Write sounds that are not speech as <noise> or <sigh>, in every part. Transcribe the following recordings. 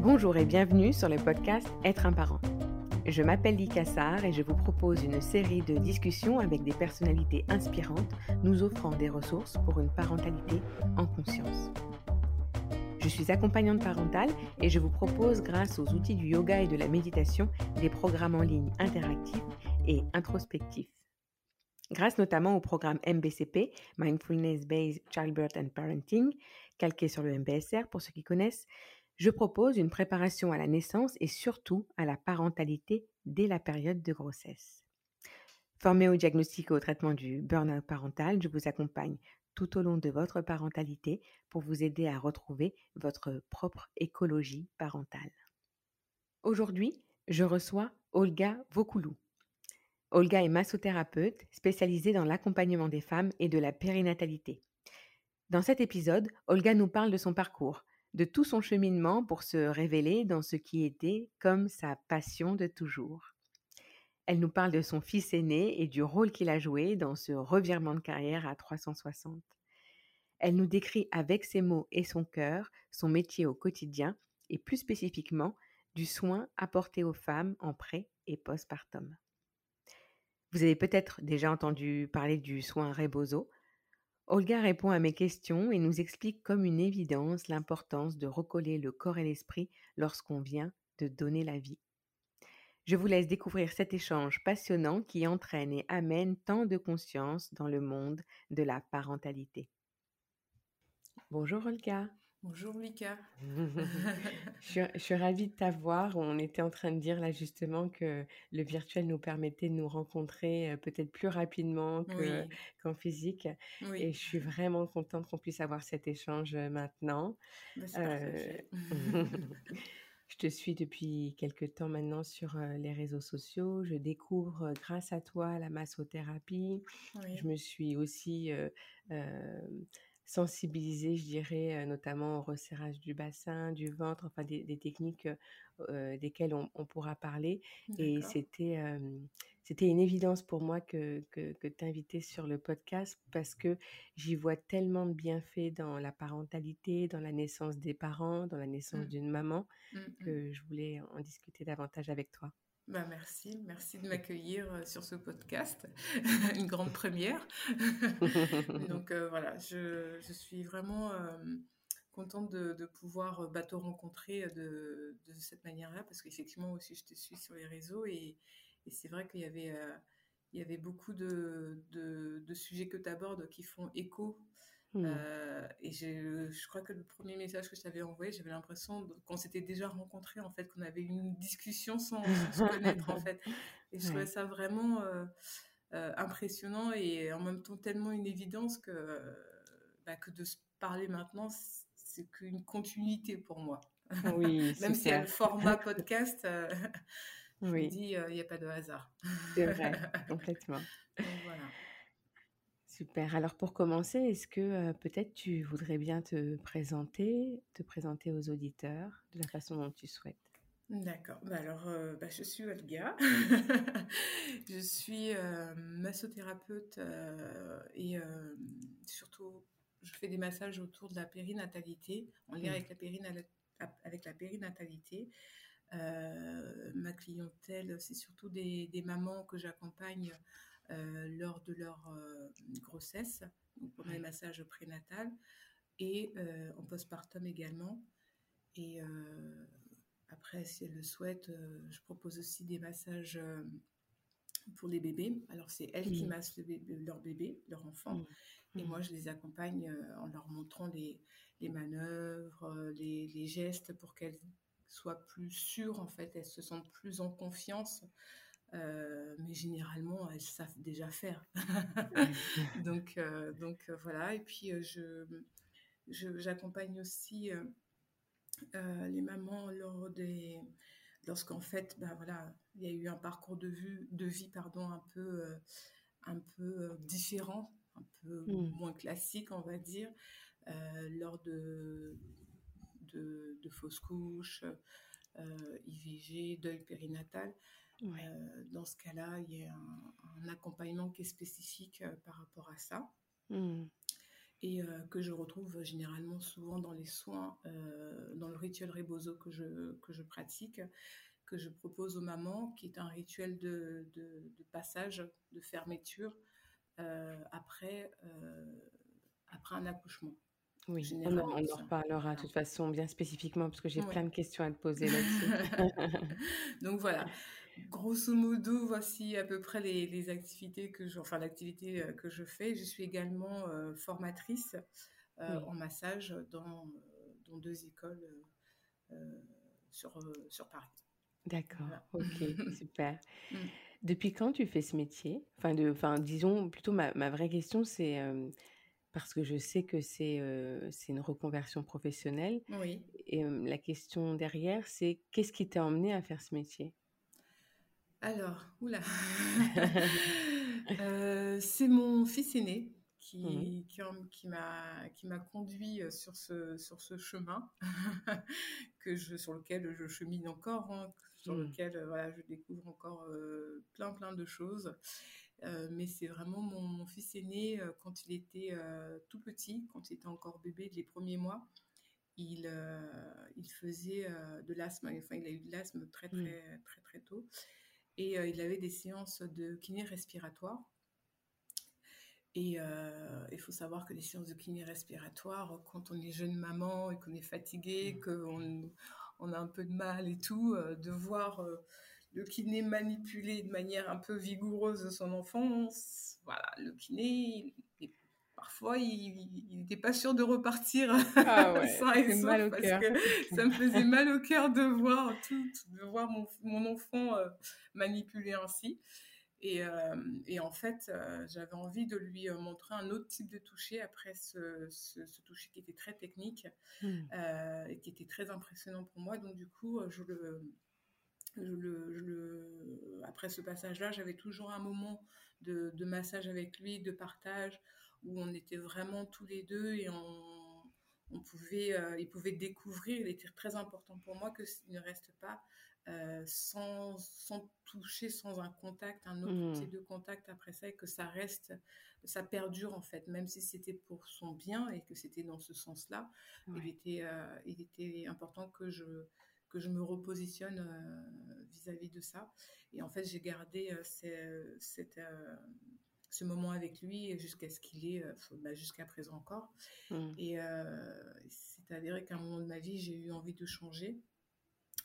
Bonjour et bienvenue sur le podcast Être un parent. Je m'appelle Lika Kassar et je vous propose une série de discussions avec des personnalités inspirantes nous offrant des ressources pour une parentalité en conscience. Je suis accompagnante parentale et je vous propose, grâce aux outils du yoga et de la méditation, des programmes en ligne interactifs et introspectifs. Grâce notamment au programme MBCP, Mindfulness Based Childbirth and Parenting, calqué sur le MBSR pour ceux qui connaissent, je propose une préparation à la naissance et surtout à la parentalité dès la période de grossesse. Formé au diagnostic et au traitement du burn-out parental, je vous accompagne tout au long de votre parentalité pour vous aider à retrouver votre propre écologie parentale. Aujourd'hui, je reçois Olga Vokoulou. Olga est massothérapeute spécialisée dans l'accompagnement des femmes et de la périnatalité. Dans cet épisode, Olga nous parle de son parcours, de tout son cheminement pour se révéler dans ce qui était comme sa passion de toujours. Elle nous parle de son fils aîné et du rôle qu'il a joué dans ce revirement de carrière à 360. Elle nous décrit avec ses mots et son cœur son métier au quotidien et plus spécifiquement du soin apporté aux femmes en pré et postpartum. Vous avez peut-être déjà entendu parler du soin Rebozo, Olga répond à mes questions et nous explique comme une évidence l'importance de recoller le corps et l'esprit lorsqu'on vient de donner la vie. Je vous laisse découvrir cet échange passionnant qui entraîne et amène tant de conscience dans le monde de la parentalité. Bonjour Olga. Bonjour Mika. <laughs> je, suis, ravie de t'avoir. On était en train de dire là justement que le virtuel nous permettait de nous rencontrer euh, peut-être plus rapidement qu'en physique. Et je suis vraiment contente qu'on puisse avoir cet échange euh, maintenant. Bah, euh, <laughs> je te suis depuis quelques temps maintenant sur les réseaux sociaux. Je découvre grâce à toi la massothérapie. Je me suis aussi sensibiliser, je dirais, notamment au resserrage du bassin, du ventre, enfin des, techniques desquelles on, pourra parler. Et c'était c'était une évidence pour moi que, que, que t'inviter sur le podcast parce que j'y vois tellement de bienfaits dans la parentalité, dans la naissance des parents, dans la naissance mmh. d'une maman, mmh, mmh. que je voulais en discuter davantage avec toi. Bah merci, merci de m'accueillir euh, sur ce podcast, <laughs> une grande première. <laughs> Donc euh, voilà, je, je, suis vraiment euh, contente de, de pouvoir bah, te rencontrer de, de cette manière-là, parce qu'effectivement aussi je te suis sur les réseaux et, et c'est vrai qu'il y avait, il y avait beaucoup de, de sujets que tu abordes qui font écho Mmh. Euh, et je, je, crois que le premier message que je t'avais envoyé, j'avais l'impression qu'on s'était déjà rencontrés, en fait, qu'on avait eu une discussion sans, se connaître, en <laughs> fait. Et je trouvais ça vraiment euh, euh, impressionnant et en même temps tellement une évidence que, bah, que de se parler maintenant, c'est qu'une continuité pour moi. Oui, <laughs> Même si a le format <laughs> podcast, je me dis, il n'y a pas de hasard. C'est vrai, complètement. voilà. Super. Alors pour commencer, est-ce que peut-être tu voudrais bien te présenter, te présenter aux auditeurs de la façon dont tu souhaites? D'accord. Bah alors, bah, je suis Olga. <laughs> je suis massothérapeute et surtout, je fais des massages autour de la périnatalité, en lien mmh. avec, la avec la périnatalité. ma clientèle, c'est surtout des, des mamans que j'accompagne lors de leur euh, grossesse, donc pendant les massages prénatales, et euh, en postpartum également. Et après, si elles le souhaitent, je propose aussi des massages pour les bébés. Alors, c'est elles qui massent leur bébé, leur enfant. Et moi, je les accompagne en leur montrant les, les manœuvres, les, les, gestes pour qu'elles soient plus sûres, en fait, elles se sentent plus en confiance euh, mais généralement, elles savent déjà faire. <laughs> donc, euh, donc euh, voilà. Et puis, je, j'accompagne aussi les mamans lors des, lorsqu'en fait, ben voilà, il y a eu un parcours de, vue, de vie, pardon, un peu, un peu différent, un peu mmh. moins classique, on va dire, lors de, de, de fausses couches, IVG, deuil périnatal. Euh, dans ce cas-là, il y a un, accompagnement qui est spécifique euh, par rapport à ça. Mmh. et que je retrouve généralement souvent dans les soins, dans le rituel Rebozo que je, que je pratique, que je propose aux mamans, qui est un rituel de, de, passage, de fermeture après, après un accouchement. Oui, on en, reparlera de toute façon bien spécifiquement parce que j'ai plein de questions à te poser là-dessus. <laughs> Donc voilà, <laughs> grosso modo, voici à peu près les, activités que je, enfin l'activité euh, que je fais. Je suis également euh, formatrice euh, en massage dans, dans deux écoles sur, sur Paris. D'accord, ok, <laughs> super. Mm. Depuis quand tu fais ce métier? Enfin, de, enfin, disons, plutôt ma, ma vraie question, c'est parce que je sais que c'est c'est une reconversion professionnelle. Oui. Et la question derrière, c'est qu'est-ce qui t'a emmené à faire ce métier? Alors, oula. <laughs> euh, c'est mon fils aîné qui, mmh. qui, qui m'a conduit sur ce sur ce chemin <laughs> que je sur lequel je chemine encore hein, sur mmh. lequel voilà je découvre encore plein plein de choses euh, mais c'est vraiment mon, fils aîné, euh, quand il était euh, tout petit, quand il était encore bébé, les premiers mois, il, il faisait de l'asthme. Enfin, il a eu de l'asthme très, très, mmh. très, très, tôt. Et il avait des séances de kiné respiratoire. Et il faut savoir que les séances de kiné respiratoire, quand on est jeune maman et qu'on est fatigué, mmh. qu'on on a un peu de mal et tout, de voir le kiné manipulé de manière un peu vigoureuse son enfance. Voilà, le kiné, parfois, il n'était pas sûr de repartir <laughs> ah ouais, sans et mal au parce que ça me faisait <laughs> mal au cœur de voir tout, de voir mon, enfant euh, manipulé ainsi. Et, euh, et, en fait, euh, j'avais envie de lui montrer un autre type de toucher après ce, ce, toucher qui était très technique mmh. et qui était très impressionnant pour moi. Donc du coup, je le, le, après ce passage-là, j'avais toujours un moment de, massage avec lui, de partage, où on était vraiment tous les deux et on, on pouvait, euh, il pouvait découvrir. Il était très important pour moi qu'il ne reste pas euh, sans, sans, toucher, sans un contact, un autre mmh. type de contact après ça, et que ça reste, ça perdure en fait, même si c'était pour son bien et que c'était dans ce sens-là. Il, était, euh, il était important que je que je me repositionne vis-à-vis de ça. Et en fait, j'ai gardé cette, ce moment avec lui jusqu'à ce qu'il est, bah, jusqu'à présent encore. Mmh. Et c'est-à-dire qu'à un moment de ma vie, j'ai eu envie de changer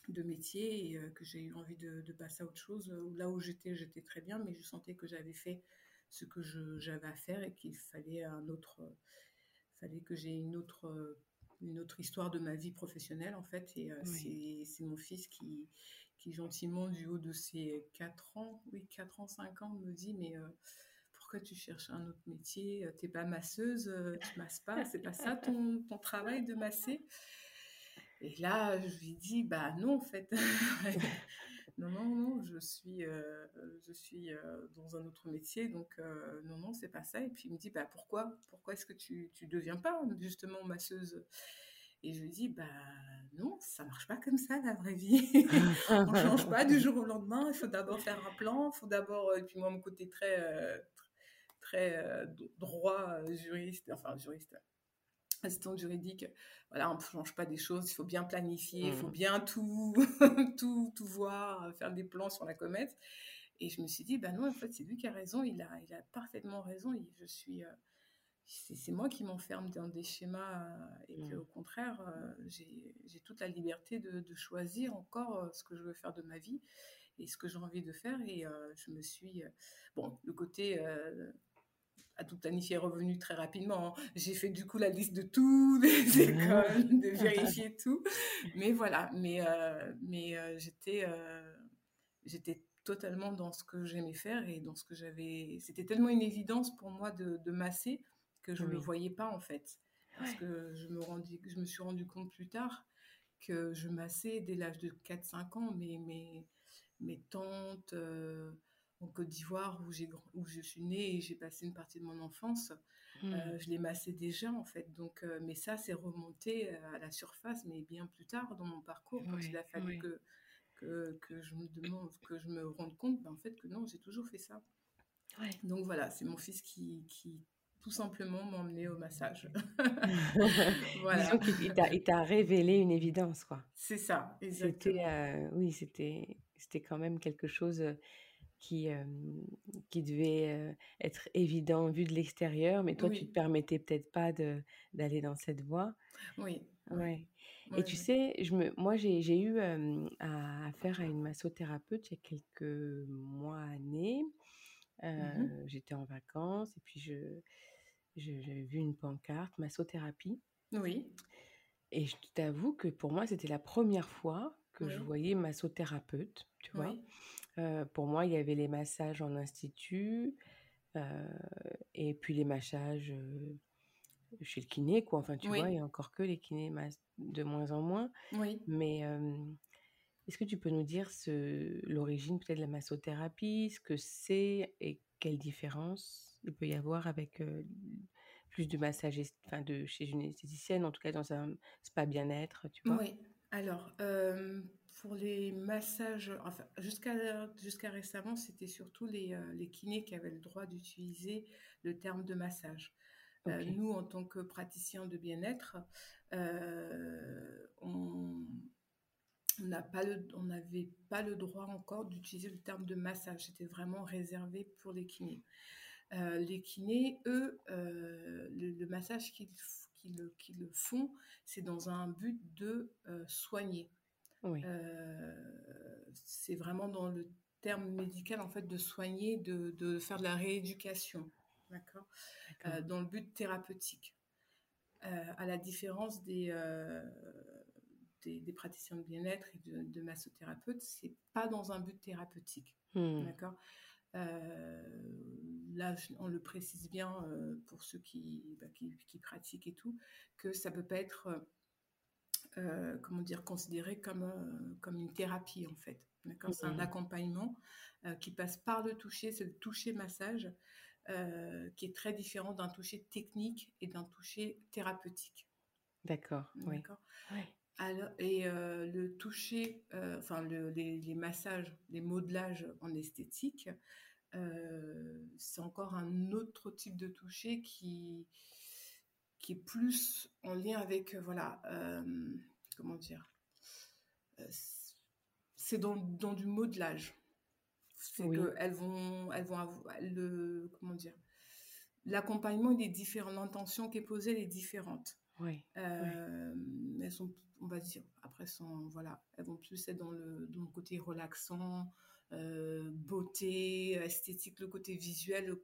de métier et que j'ai eu envie de, passer à autre chose. Là où j'étais, j'étais très bien, mais je sentais que j'avais fait ce que j'avais à faire et qu'il fallait un autre, fallait que j'ai une autre une autre histoire de ma vie professionnelle en fait et euh, c'est mon fils qui qui gentiment du haut de ses 4 ans oui 4 ans 5 ans me dit mais euh, tu cherches un autre métier t'es pas masseuse tu masses pas c'est pas ça ton, travail de masser? Et là je lui dis bah non en fait <laughs> non non non je suis euh, je suis dans un autre métier donc non non c'est pas ça et puis il me dit bah pourquoi pourquoi est-ce que tu tu deviens pas justement masseuse? Et je lui dis, bah non, ça marche pas comme ça la vraie vie. <laughs> on change pas du jour au lendemain. Il faut d'abord faire un plan. Il faut d'abord, euh, et puis moi, mon côté très, euh, très euh, droit, juriste, enfin juriste, assistant juridique, voilà, on ne change pas des choses. Il faut bien planifier, il faut mmh. bien tout, <laughs> tout, tout voir, faire des plans sur la comète. Et je me suis dit, bah non, en fait, c'est lui qui a raison. Il a, il a parfaitement raison. Je suis c'est moi qui m'enferme dans des schémas euh, et que mmh. au contraire, euh, j'ai toute la liberté de, choisir encore euh, ce que je veux faire de ma vie et ce que j'ai envie de faire. Et je me suis... bon, le côté à tout planifier est revenu très rapidement. Hein. J'ai fait du coup la liste de tous les <laughs> écoles, de <laughs> vérifier tout. Mais voilà, mais, mais j'étais j'étais totalement dans ce que j'aimais faire et dans ce que j'avais... C'était tellement une évidence pour moi de, de masser que je ne le voyais pas en fait. Parce que je me, rendis, je me suis rendu compte plus tard que je massais dès l'âge de 4-5 ans mes, mes, mes tantes euh, en Côte d'Ivoire où, où je suis née et j'ai passé une partie de mon enfance. Euh, mmh. je les massais déjà en fait. Donc, euh, mais ça, c'est remonté à la surface, mais bien plus tard dans mon parcours, quand il a fallu que, que, que, je me demande, que je me rende compte ben, en fait que non, j'ai toujours fait ça. Donc voilà, c'est mon fils qui, qui tout simplement m'emmener au massage. <laughs> voilà. Qu'il t'a révélé une évidence, quoi. C'est ça, exactement. Euh, oui, c'était quand même quelque chose qui, qui devait être évident vu de l'extérieur, mais toi, tu te permettais peut-être pas d'aller dans cette voie. Oui. Ouais. Et tu sais, je me, moi, j'ai eu à affaire à une massothérapeute il y a quelques mois, années. Mmh j'étais en vacances et puis je, j'avais vu une pancarte, massothérapie. Oui. Et je t'avoue que pour moi, c'était la première fois que je voyais massothérapeute, tu vois. Pour moi, il y avait les massages en institut et puis les massages chez le kiné, quoi. Enfin, tu vois, il y a encore que les kinés de moins en moins. Oui. Mais est-ce que tu peux nous dire l'origine peut-être de la massothérapie, ce que c'est et quelle différence il peut y avoir avec plus de massage, enfin de chez une esthéticienne, en tout cas dans un spa bien-être, tu vois? Oui. Alors, pour les massages, enfin, jusqu'à jusqu'à récemment, c'était surtout les, les kinés qui avaient le droit d'utiliser le terme de massage. nous, en tant que praticiens de bien-être, on on n'avait pas le droit encore d'utiliser le terme de massage. C'était vraiment réservé pour les kinés. Euh, les kinés, eux, euh, le, massage qu'ils le, font, c'est dans un but de euh, soigner. C'est vraiment dans le terme médical, en fait, de soigner, de, faire de la rééducation, d'accord, dans le but thérapeutique. à la différence des des, praticiens de bien-être et de, de massothérapeutes, c'est pas dans un but thérapeutique. Hmm. D'accord? Euh, Là, on le précise bien euh, pour ceux bah, qui, qui, pratiquent et tout, que ça peut pas être, euh, comment dire, considéré comme, comme une thérapie en fait. D'accord? C'est un hmm. accompagnement qui passe par le toucher, c'est le toucher massage. qui est très différent d'un toucher technique et d'un toucher thérapeutique. D'accord. Oui. Alors, et euh, le toucher, euh, enfin les, massages, les modelages en esthétique, euh, c'est encore un autre type de toucher qui, qui est plus en lien avec, voilà, comment dire, c'est dans, dans, du modelage. C'est qu'elles vont, elles vont avoir, le, comment dire, l'accompagnement il est différent, l'intention qui est posée elle est différente. Oui. Elles sont on va dire, après, sont, voilà, elles vont plus être dans le, dans le côté relaxant, euh, beauté, esthétique, le côté visuel.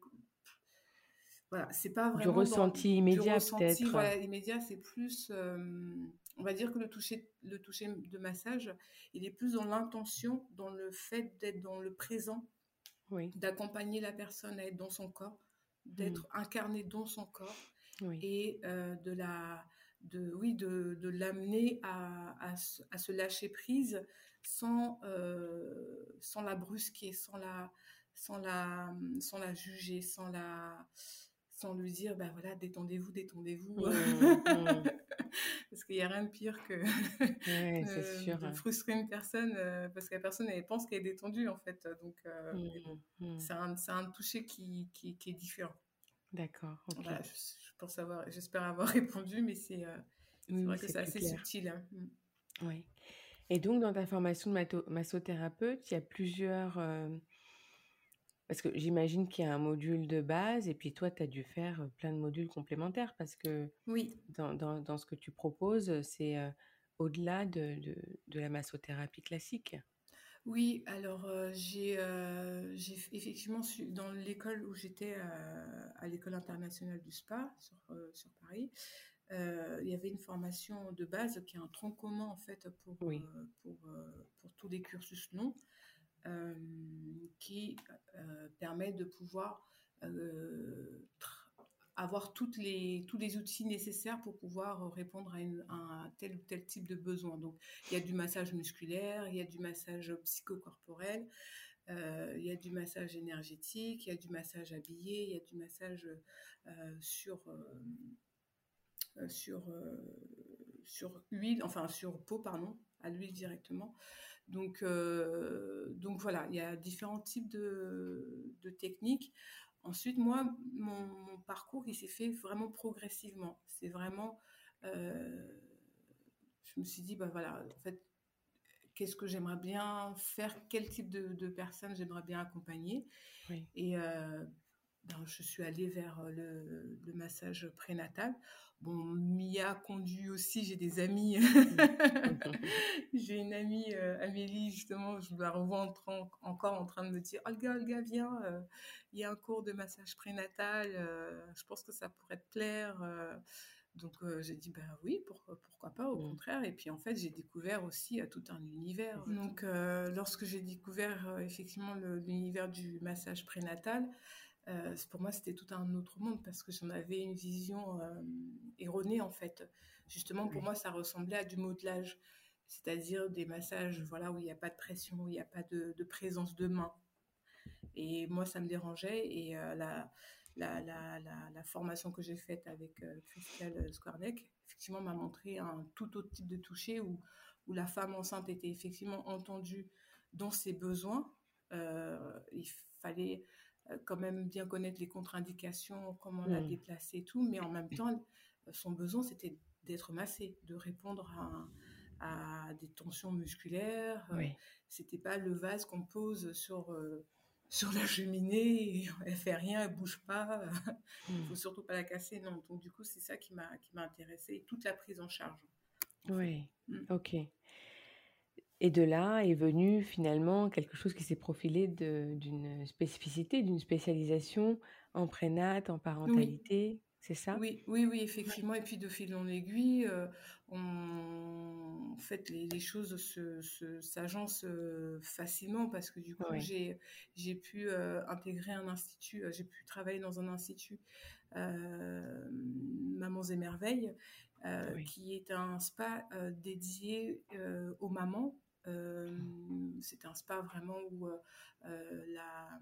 Voilà, c'est pas vraiment. Du ressenti immédiat, peut-être. Voilà, immédiat, c'est plus. Euh, on va dire que le toucher, le toucher de massage, il est plus dans l'intention, dans le fait d'être dans le présent, oui. d'accompagner la personne à être dans son corps, d'être mmh. incarné dans son corps et euh, de la de oui de, de l'amener à, à, à, se lâcher prise sans euh, sans la brusquer sans la sans la sans la juger sans la sans lui dire ben voilà détendez-vous détendez-vous mmh, mmh. <laughs> parce qu'il n'y a rien de pire que de, frustrer une personne euh, parce que la personne elle pense qu'elle est détendue en fait donc euh, mmh, c'est un, un toucher qui, qui, qui est différent D'accord. Voilà, je, pense avoir, j'espère avoir <laughs> répondu, mais c'est euh, vrai que c'est assez subtil. Hein. Oui. Et donc, dans ta formation de massothérapeute, il y a plusieurs. Parce que j'imagine qu'il y a un module de base, et puis toi, tu as dû faire plein de modules complémentaires, parce que oui. dans, dans, dans ce que tu proposes, c'est euh, au-delà de, de, de, la massothérapie classique. Oui, alors euh, j'ai euh, j'ai effectivement dans l'école où j'étais à l'école internationale du spa sur, sur Paris, il y avait une formation de base qui est un tronc commun en fait pour pour, pour tous les cursus longs qui permet de pouvoir avoir toutes les, tous les outils nécessaires pour pouvoir euh, répondre à, un tel ou tel type de besoin. Donc, il y a du massage musculaire, il y a du massage psychocorporel, euh, il y a du massage énergétique, il y a du massage habillé, il y a du massage euh, sur, sur, sur huile, enfin sur peau, pardon, à l'huile directement. Donc, donc voilà, il y a différents types de, de techniques. Ensuite, moi, mon, parcours, il s'est fait vraiment progressivement. C'est vraiment, je me suis dit, bah voilà, en fait, qu'est-ce que j'aimerais bien faire, quel type de, de personnes j'aimerais bien accompagner. Et ben, je suis allée vers le, le massage prénatal. Bon, m'y a conduit aussi, j'ai des amis. <laughs> j'ai une amie, euh, Amélie, justement, je la revois encore en train de me dire Olga, Olga, viens, euh, il y a un cours de massage prénatal, euh, je pense que ça pourrait te plaire. donc j'ai dit ben oui, pourquoi, pourquoi pas, au mmh. contraire. Et puis en fait, j'ai découvert aussi tout un univers. Donc lorsque j'ai découvert effectivement l'univers du massage prénatal, euh, pour moi, c'était tout un autre monde parce que j'en avais une vision euh, erronée en fait. Justement, pour moi, ça ressemblait à du modelage, c'est-à-dire des massages voilà, où il n'y a pas de pression, où il n'y a pas de, présence de main. Et moi, ça me dérangeait. Et euh, la, la, la, la, formation que j'ai faite avec Christelle Squarneck, effectivement, m'a montré un tout autre type de toucher où, où la femme enceinte était effectivement entendue dans ses besoins. il fallait quand même bien connaître les contre-indications, comment la mmh. déplacer et tout, mais en même temps, son besoin, c'était d'être massé, de répondre à, des tensions musculaires. Euh, oui. C'était pas le vase qu'on pose sur, euh, <laughs> sur la cheminée, et <laughs> elle fait rien, elle bouge pas, <laughs> il ne mmh. faut surtout pas la casser. Non, donc du coup, c'est ça qui m'a intéressée, toute la prise en charge. Oui, mmh. ok. Et de là est venu finalement quelque chose qui s'est profilé d'une spécificité, d'une spécialisation en prénat, en parentalité, c'est ça? Oui, oui, oui, effectivement. Et puis de fil en aiguille, euh, en fait, les, choses s'agencent euh, facilement parce que du coup, j'ai j'ai pu euh, intégrer un institut, j'ai pu travailler dans un institut Mamans et Merveilles, qui est un spa dédié aux mamans c'est un spa vraiment où euh, euh, la,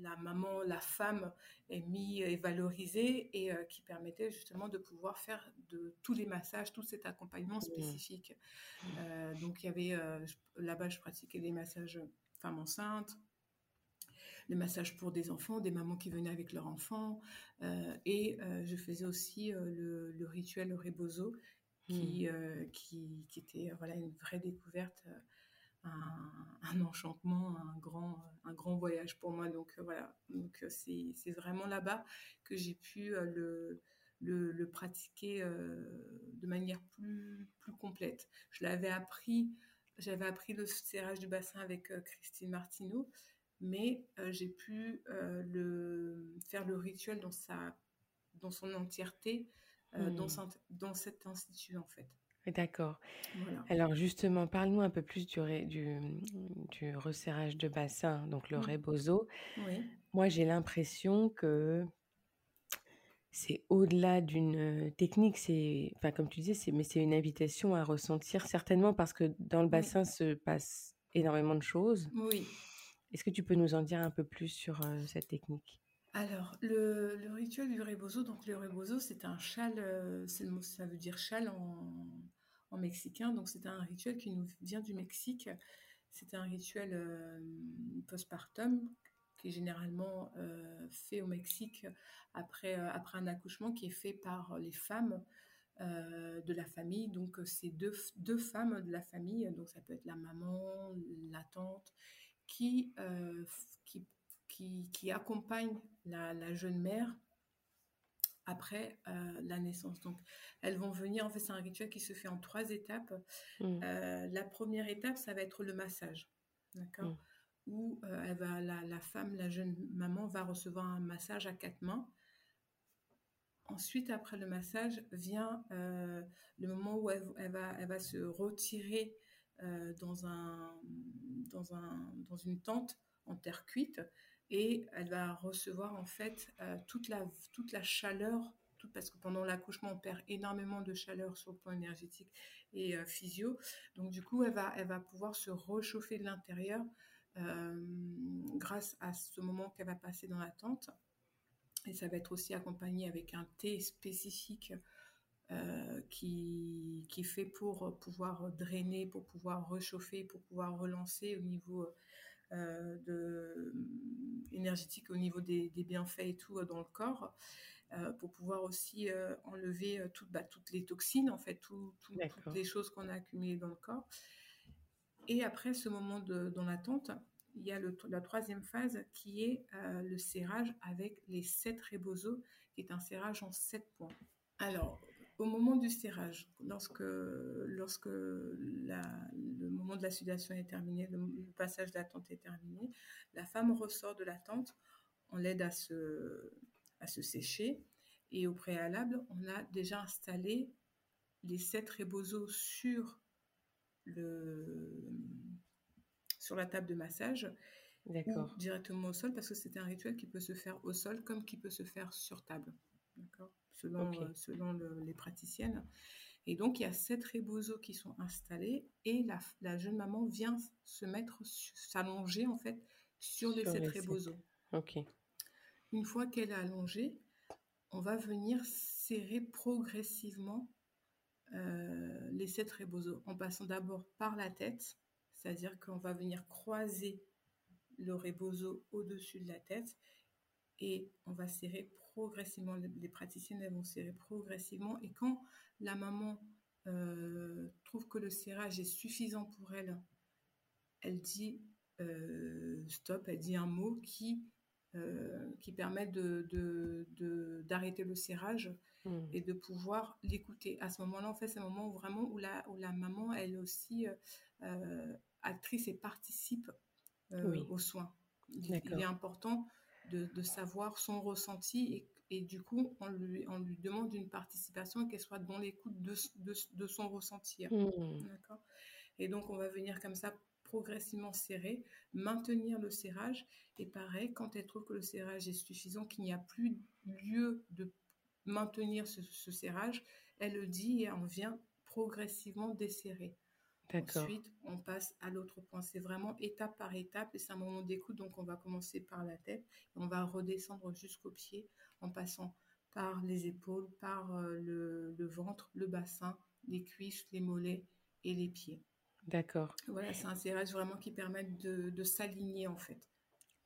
la, maman, la femme est mise et valorisée et qui permettait justement de pouvoir faire de tous les massages, tout cet accompagnement mmh. spécifique. donc il y avait là-bas, je pratiquais des massages femmes enceintes, les massages pour des enfants, des mamans qui venaient avec leurs enfants. et je faisais aussi le, le, rituel le rebozo, qui, mmh. euh, qui, qui, était euh, voilà, une vraie découverte, euh, un, <laughs> enchantement, un grand, un grand voyage pour moi. Donc voilà, donc c'est vraiment là-bas que j'ai pu le, le, le, pratiquer de manière plus, plus complète. Je l'avais appris, j'avais appris le serrage du bassin avec Christine Martineau, mais j'ai pu le, faire le rituel dans, sa, dans son entièreté euh, dans, hmm. dans cet institut, en fait. D'accord. Alors justement, parle-nous un peu plus du, du, du, resserrage de bassin, donc le rebozo. Oui. Moi, j'ai l'impression que c'est au-delà d'une technique, c'est, enfin, comme tu disais, mais c'est une invitation à ressentir, certainement parce que dans le bassin se passe énormément de choses. Oui. Est-ce que tu peux nous en dire un peu plus sur euh, cette technique? Alors, le, rituel du rebozo, donc le rebozo, c'est un châle, euh, le ça veut dire châle en, mexicain, donc c'est un rituel qui nous vient du Mexique. C'est un rituel euh, postpartum qui est généralement euh, fait au Mexique après, un accouchement qui est fait par les femmes de la famille. Donc, c'est deux, deux, femmes de la famille, donc ça peut être la maman, la tante, qui, qui qui, accompagne la, jeune mère après euh, la naissance. Donc, elles vont venir, en fait, c'est un rituel qui se fait en trois étapes. Mmh. Euh, la première étape, ça va être le massage, d'accord mmh. Où euh, elle va, la, femme, la jeune maman, va recevoir un massage à quatre mains. Ensuite, après le massage, vient le moment où elle, va, elle va se retirer dans, un, dans, un, dans une tente en terre cuite et elle va recevoir en fait euh, toute, la, toute la chaleur, parce que pendant l'accouchement, on perd énormément de chaleur sur le plan énergétique et euh, physio. Donc du coup, elle va, elle va pouvoir se réchauffer de l'intérieur euh, grâce à ce moment qu'elle va passer dans la tente. Et ça va être aussi accompagné avec un thé spécifique qui, qui est fait pour pouvoir drainer, pour pouvoir réchauffer, pour pouvoir relancer au niveau de, énergétique au niveau des, bienfaits et tout dans le corps. pour pouvoir aussi enlever bah, toutes les toxines, en fait, toutes les choses qu'on a accumulées dans le corps. Et après ce moment de, dans l'attente, il y a la troisième phase qui est le serrage avec les sept rebozo, qui est un serrage en sept points. Alors, au moment du serrage, lorsque, lorsque le moment de la sudation est terminé, le, passage d'attente est terminé, la femme ressort de l'attente, on l'aide à se, à se sécher. Et au préalable, on a déjà installé les sept rebozo sur, le, sur la table de massage ou directement au sol, parce que c'est un rituel qui peut se faire au sol comme qui peut se faire sur table. D'accord selon, euh, selon les praticiennes. Et donc, il y a sept rebozo qui sont installés et la, la jeune maman vient se mettre, s'allonger en fait sur les sept rebozo. Ok. Une fois qu'elle est allongée, on va venir serrer progressivement euh, les sept rebozo en passant d'abord par la tête, c'est-à-dire qu'on va venir croiser le rebozo au-dessus de la tête et on va serrer progressivement, les praticiennes elles vont serrer progressivement et quand la maman euh, trouve que le serrage est suffisant pour elle, elle dit euh, stop, elle dit un mot qui, euh, qui permet de, d'arrêter le serrage hmm. et de pouvoir l'écouter. À ce moment-là, en fait, c'est un moment où vraiment où la, où la maman, elle aussi actrice et participe aux soins. Il, il, est important de, savoir son ressenti et, du coup, on lui, on lui demande une participation et qu'elle soit dans l'écoute de, de, son ressenti. Mmh. Et donc, on va venir comme ça progressivement serrer, maintenir le serrage. Et pareil, quand elle trouve que le serrage est suffisant, qu'il n'y a plus lieu de maintenir ce, ce serrage, elle le dit et on vient progressivement desserrer. Ensuite, on passe à l'autre point. C'est vraiment étape par étape et c'est un moment d'écoute. Donc, on va commencer par la tête et on va redescendre jusqu'aux pieds en passant par les épaules, par euh, le, ventre, le bassin, les cuisses, les mollets et les pieds. D'accord. Voilà, c'est un serrage vraiment qui permet de, s'aligner en fait.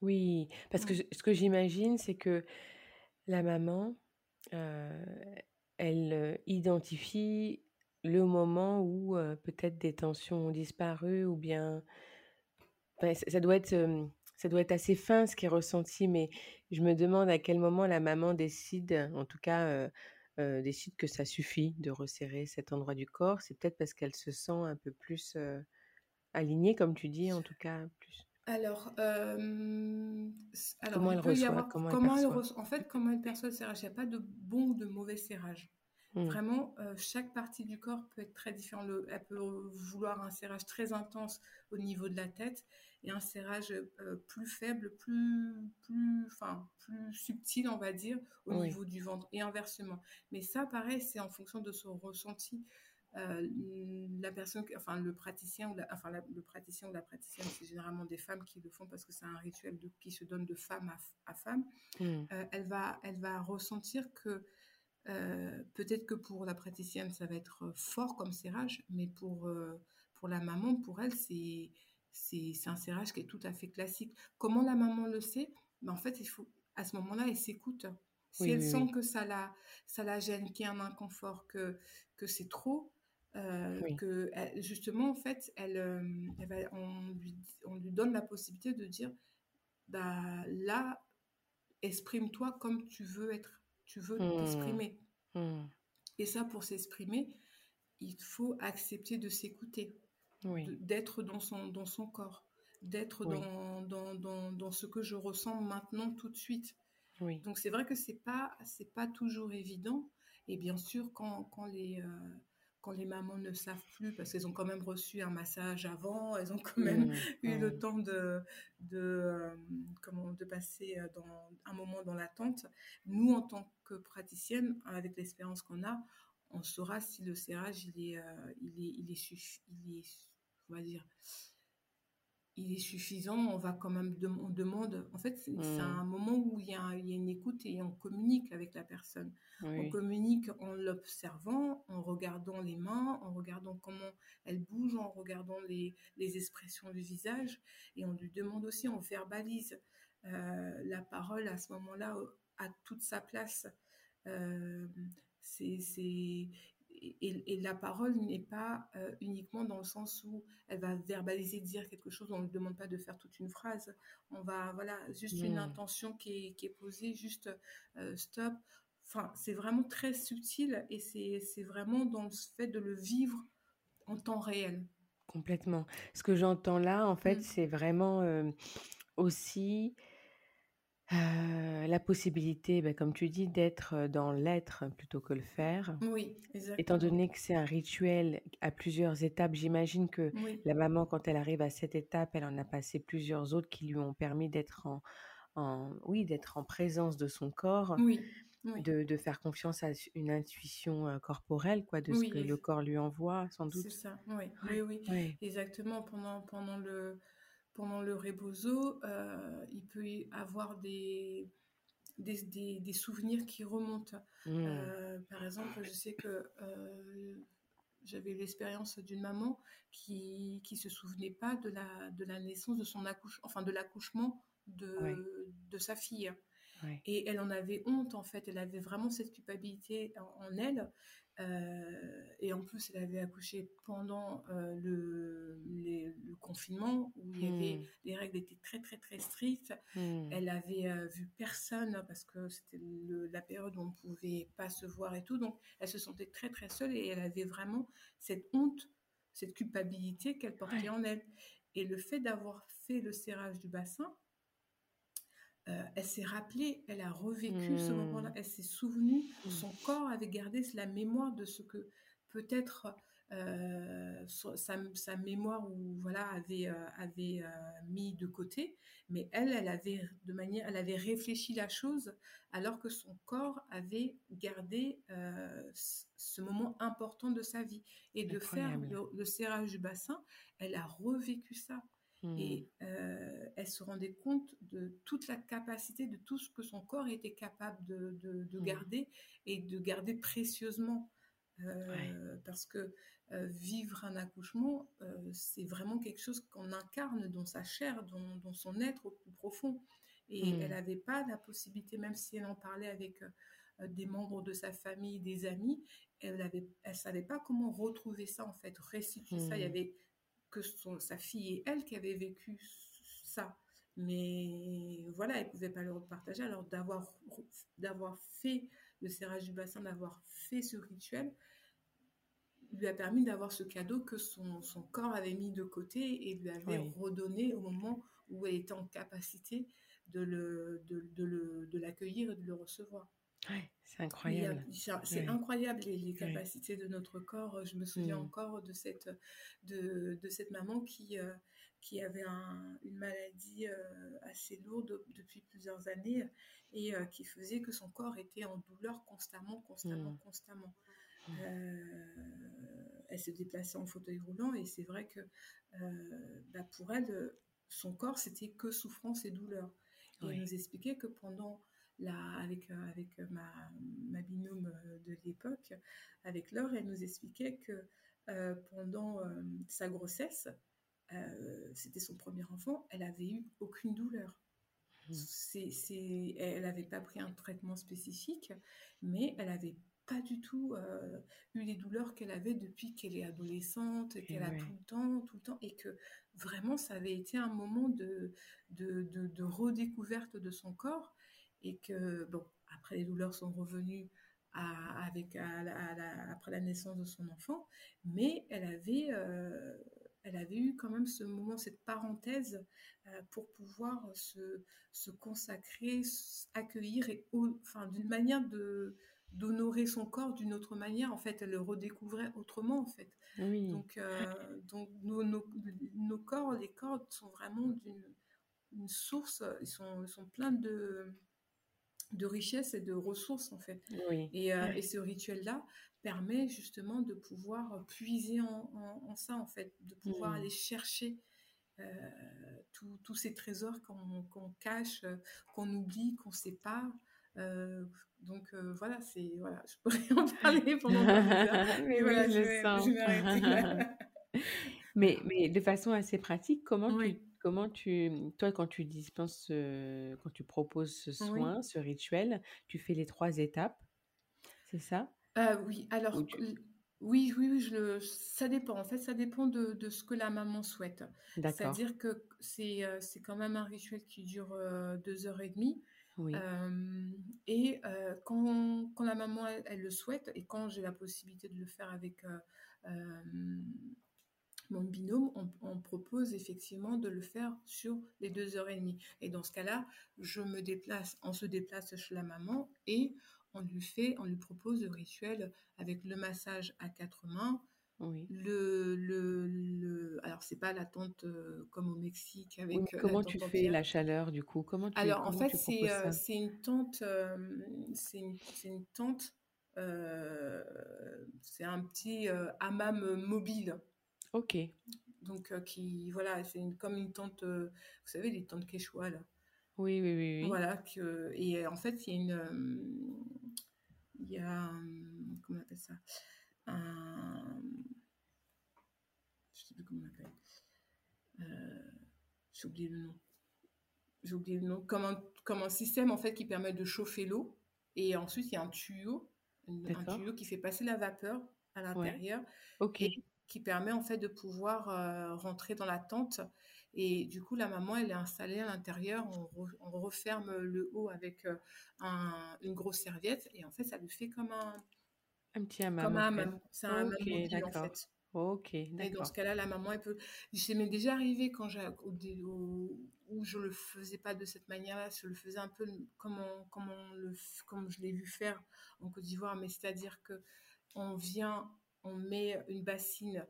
Oui, parce que ce que j'imagine, c'est que la maman, euh, elle euh, identifie le moment où peut-être des tensions ont disparu ou bien ça doit être ça doit être assez fin ce qui est ressenti mais je me demande à quel moment la maman décide en tout cas décide que ça suffit de resserrer cet endroit du corps. C'est peut-être parce qu'elle se sent un peu plus alignée comme tu dis en tout cas plus. Alors, alors comment elle reçoit, comment, elle En fait, comment elle perçoit le serrage? Il n'y a pas de bon ou de mauvais serrage? Mmh. Vraiment, euh, chaque partie du corps peut être très différente. elle peut vouloir un serrage très intense au niveau de la tête et un serrage euh, plus faible, plus, plus, enfin, plus subtil, on va dire, au niveau du ventre et inversement. Mais ça, pareil, c'est en fonction de son ressenti. Euh, la personne, enfin le praticien ou la, enfin le praticien ou la praticienne, c'est généralement des femmes qui le font parce que c'est un rituel qui se donne de femme à, femme. Mmh. elle va, elle va ressentir que euh, peut-être que pour la praticienne, ça va être euh, fort comme serrage, mais pour, euh, pour la maman, pour elle, c'est, c'est, un serrage qui est tout à fait classique. Comment la maman le sait? Ben, En fait, il faut, à ce moment-là, elle s'écoute. Si elle sent que ça la, ça la gêne, qu'il y a un inconfort, que, que c'est trop, que justement, en fait, elle, on, lui, on lui donne la possibilité de dire, bah, là, exprime-toi comme tu veux être tu veux mmh. t'exprimer. Mmh. Et ça, pour s'exprimer, il faut accepter de s'écouter, d'être dans son, dans son corps, d'être dans, dans, dans, dans, ce que je ressens maintenant tout de suite. Donc c'est vrai que c'est pas c'est pas toujours évident. Et bien sûr, quand, quand les euh, quand les mamans ne savent plus, parce qu'elles ont quand même reçu un massage avant, elles ont quand même mmh, eu le mmh. temps de, de, euh, comment, de passer euh, dans un moment dans l'attente. Nous, en tant que praticienne, avec l'expérience qu'on a, on saura si le serrage, il est, euh, il est, il est, il est, on va dire, il est suffisant, on va quand même, on demande, en fait, c'est Mmh. un moment où il y, a, il y, a, une écoute et on communique avec la personne. Oui. On communique en l'observant, en regardant les mains, en regardant comment elle bouge, en regardant les, les, expressions du visage, et on lui demande aussi, on verbalise. Euh, la parole à ce moment-là a toute sa place. Euh, c'est et, et, la parole n'est pas euh, uniquement dans le sens où elle va verbaliser, dire quelque chose. On ne demande pas de faire toute une phrase. On va, voilà, juste une intention qui est, qui est, posée, juste euh, stop. Enfin, c'est vraiment très subtil et c'est vraiment dans le fait de le vivre en temps réel. Complètement. Ce que j'entends là, en fait, mmh. c'est vraiment euh, aussi la possibilité, bah, comme tu dis, d'être dans l'être plutôt que le faire. Oui, exactement. Étant donné que c'est un rituel à plusieurs étapes, j'imagine que oui. la maman, quand elle arrive à cette étape, elle en a passé plusieurs autres qui lui ont permis d'être en, en, oui, d'être en présence de son corps, oui. Oui. De, de, faire confiance à une intuition corporelle, quoi, de ce oui, que le corps lui envoie, sans doute. C'est ça, oui, oui, oui, oui. exactement. Pendant, pendant le pendant le rebozo, euh, il peut y avoir des, des, des, des souvenirs qui remontent. Mmh. Euh, par exemple, je sais que euh, j'avais l'expérience d'une maman qui qui se souvenait pas de la de la naissance de son accouchement, enfin de l'accouchement de de sa fille. Et elle en avait honte en fait. Elle avait vraiment cette culpabilité en, en elle. Euh, et en plus, elle avait accouché pendant euh, le, les- le confinement où il y avait Hmm. les règles étaient très très très strictes. Hmm. Elle avait euh, vu personne parce que c'était la période où on pouvait pas se voir et tout. Donc, elle se sentait très très seule et elle avait vraiment cette honte, cette culpabilité qu'elle portait Ouais. en elle. Et le fait d'avoir fait le serrage du bassin, euh, elle s'est rappelée, elle a revécu ce Hmm. moment-là, elle s'est souvenue, Hmm. son corps avait gardé la mémoire de ce que peut-être euh, sa, sa mémoire ou voilà avait euh, avait mis de côté, mais elle, elle avait de manière, elle avait réfléchi la chose alors que son corps avait gardé ce moment important de sa vie et de faire le serrage du bassin, elle a revécu ça. Et euh, elle se rendait compte de toute la capacité, de tout ce que son corps était capable de, de- de Mm. garder et de garder précieusement. Euh, Ouais. Parce que euh, vivre un accouchement, c'est vraiment quelque chose qu'on incarne dans sa chair, dans, dans son être au plus profond. Et elle n'avait pas la possibilité, même si elle en parlait avec des membres de sa famille, des amis, elle elle savait pas comment retrouver ça en fait, restituer ça. Il y avait que son, sa fille et elle qui avaient vécu ça. Mais voilà, elle ne pouvait pas le partager. Alors d'avoir d'avoir fait le serrage du bassin, d'avoir fait ce rituel, lui a permis d'avoir ce cadeau que son, son corps avait mis de côté et lui avait Oui. redonné au moment où elle était en capacité de le de, de le de l'accueillir et de le recevoir. Ouais, c'est incroyable. c'est incroyable les, capacités de notre corps. Je me souviens Mm. encore de cette, de, de cette maman qui, euh, qui avait un- une maladie euh, assez lourde depuis plusieurs années et euh, qui faisait que son corps était en douleur constamment, constamment, Mm. constamment. Mm. Euh, elle se déplaçait en fauteuil roulant et c'est vrai que bah, pour elle, son corps, c'était que souffrance et douleur. Et elle nous expliquait que pendant la, avec, euh, avec ma, ma binôme euh, de l'époque, avec Laure, elle nous expliquait que euh, pendant euh, sa grossesse, euh, c'était son premier enfant, elle avait eu aucune douleur. Mm. C'est, c'est, elle n'avait pas pris un traitement spécifique, mais elle avait pas du tout euh, eu les douleurs qu'elle avait depuis qu'elle est adolescente, qu'elle a tout le temps, tout le temps, et que vraiment ça avait été un moment de, de, de, de redécouverte de son corps, et que, bon, après les douleurs sont revenues à- avec, à à après la naissance de son enfant, mais elle avait, euh, elle avait eu quand même ce moment, cette parenthèse euh, pour pouvoir se, se consacrer, accueillir, et, au- enfin, d'une manière de d'honorer son corps d'une autre manière. En fait, elle le redécouvrait autrement, en fait. Oui. Donc, euh, donc nos, nos, nos corps, les corps sont vraiment d'une une source, ils sont, ils sont pleins de, de richesses et de ressources, en fait. Oui. Et, euh, et ce rituel-là permet justement de pouvoir puiser en, en- en ça, en fait, de pouvoir Mm. aller chercher tous ces trésors qu'on cache, qu'on oublie, qu'on pas. donc voilà, c'est voilà, je pourrais <laughs> en parler pendant <laughs> mais voilà, je, le sens. <laughs> mais, mais de façon assez pratique, comment tu Comment tu, toi, quand tu dispenses, quand tu proposes ce soin, ce rituel, tu fais les trois étapes, c'est ça? oui, alors, oui, oui, oui, je le ça dépend. En fait, ça dépend de de ce que la maman souhaite. C'est-à-dire que c'est, c'est quand même un rituel qui dure, heu, 2 heures et demie. Oui. et quand quand la maman, elle le souhaite et quand j'ai la possibilité de le faire avec, mon binôme, on, propose effectivement de le faire sur les deux heures et demie. Et dans ce cas-là, je me déplace, on se déplace chez la maman et on lui fait, on lui propose le rituel avec le massage à quatre mains. Oui. Le, le, le alors c'est pas la tente euh, comme au Mexique avec. Euh, comment tu fais la chaleur du coup? Comment tu, Alors en fait c'est euh, c'est une tente, c'est une, une, tente, c'est un petit hammam mobile. Ok. Donc, euh, qui, voilà, c'est comme une tente, euh, vous savez, les tentes quechua, là. Oui, oui, oui. oui. Voilà, que, et euh, en fait, il y a une. il y a. comment on appelle ça? Un, Je sais plus comment on appelle. J'ai oublié le nom. J'ai oublié le nom. Comme un, comme un système, en fait, qui permet de chauffer l'eau. Et ensuite, il y a un tuyau, un tuyau qui fait passer la vapeur à l'intérieur. Ok qui permet en fait de pouvoir euh, rentrer dans la tente. Et du coup, la maman, elle est installée à l'intérieur. On, referme le haut avec euh, une grosse serviette. Et en fait, ça lui fait comme un, un petit hammam. Comme un. C'est un Ok, hammam en fait. Ok, Et dans ce cas-là, la maman, elle peut. Ça m'est déjà arrivé quand j'ai, où je le faisais pas de cette manière-là, je le faisais un peu comme, on- comme, on le, comme je l'ai vu faire en Côte d'Ivoire, mais c'est-à-dire que on vient, on met une bassine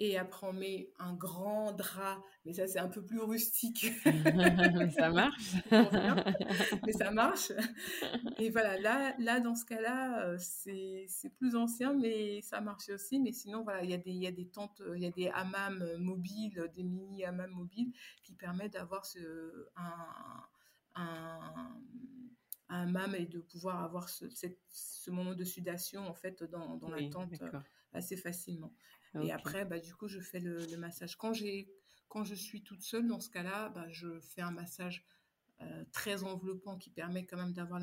et après on met un grand drap, mais ça c'est un peu plus rustique. Mais <laughs> ça marche. <laughs> mais ça marche. Et voilà, là, là dans ce cas-là, euh, c'est c'est plus ancien, mais ça marche aussi. Mais sinon, voilà, il y a des, il y a des tentes, il y a des hammams mobiles, des mini hammams mobiles qui permettent d'avoir ce, un, un, un hammam et de pouvoir avoir ce, cette- ce moment de sudation en fait dans, dans la tente euh, assez facilement. Et après, bah, du coup, je fais le, le massage. Quand j'ai, quand je suis toute seule, dans ce cas-là, bah, je fais un massage euh, très enveloppant qui permet quand même d'avoir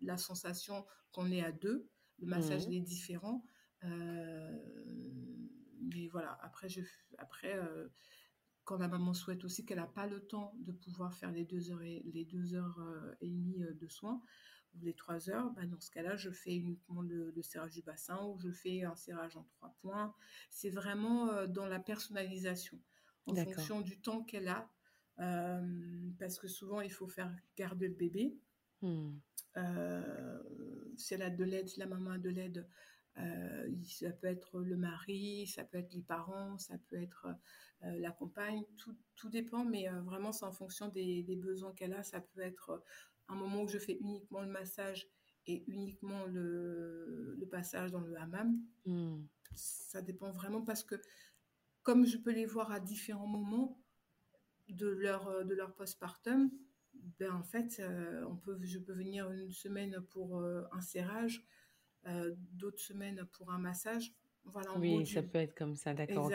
la sensation qu'on est à deux. Le massage il est différent. Euh, mais voilà, après, je, après euh, quand la maman souhaite aussi qu'elle n'a pas le temps de pouvoir faire les deux heures et, les deux heures, euh, et demie euh, de soins, ou les trois heures, bah, dans ce cas-là, je fais uniquement le, le serrage du bassin ou je fais un serrage en trois points. C'est vraiment euh, dans la personnalisation, en fonction du temps qu'elle a, euh, parce que souvent, il faut faire garder le bébé. Hmm. Euh, si elle a de l'aide, si la maman a de l'aide, euh, ça peut être le mari, ça peut être les parents, ça peut être euh, la compagne, tout, tout dépend, mais euh, vraiment c'est en fonction des, des besoins qu'elle a. Ça peut être euh, un moment où je fais uniquement le massage et uniquement le, le passage dans le hammam. Hmm. Ça dépend vraiment parce que comme je peux les voir à différents moments de leur, euh, de leur postpartum, ben en fait, euh, on peut, je peux venir une semaine pour euh, un serrage, euh, d'autres semaines pour un massage. Voilà, en Oui, ça peut être comme ça, d'accord.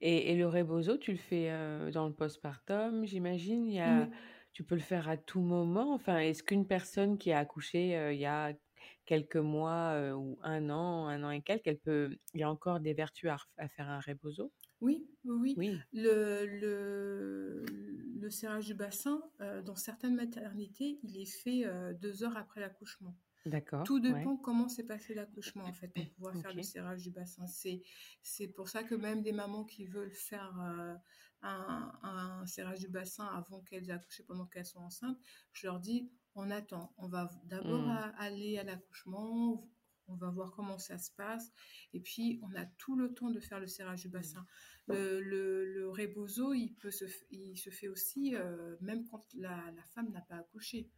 Et, et le rebozo, tu le fais euh, dans le postpartum, j'imagine. Il y a, Oui, tu peux le faire à tout moment? Enfin, est-ce qu'une personne qui a accouché euh, il y a quelques mois euh, ou un an, un an et quelques, elle peut, il y a encore des vertus à, faire un rebozo? oui, oui, oui. Le, le, le serrage du bassin, dans certaines maternités, il est fait deux heures après l'accouchement. D'accord, Tout ouais, dépend comment s'est passé l'accouchement, en fait, pour pouvoir faire le serrage du bassin. C'est, c'est pour ça que même des mamans qui veulent faire euh, un, un serrage du bassin avant qu'elles aient accouché, pendant qu'elles sont enceintes, je leur dis, on attend. On va d'abord à- aller à l'accouchement, on va voir comment ça se passe, et puis on a tout le temps de faire le serrage du bassin. Le, le, le rebozo, il, peut se, il se fait aussi, euh, même quand la, la femme n'a pas accouché.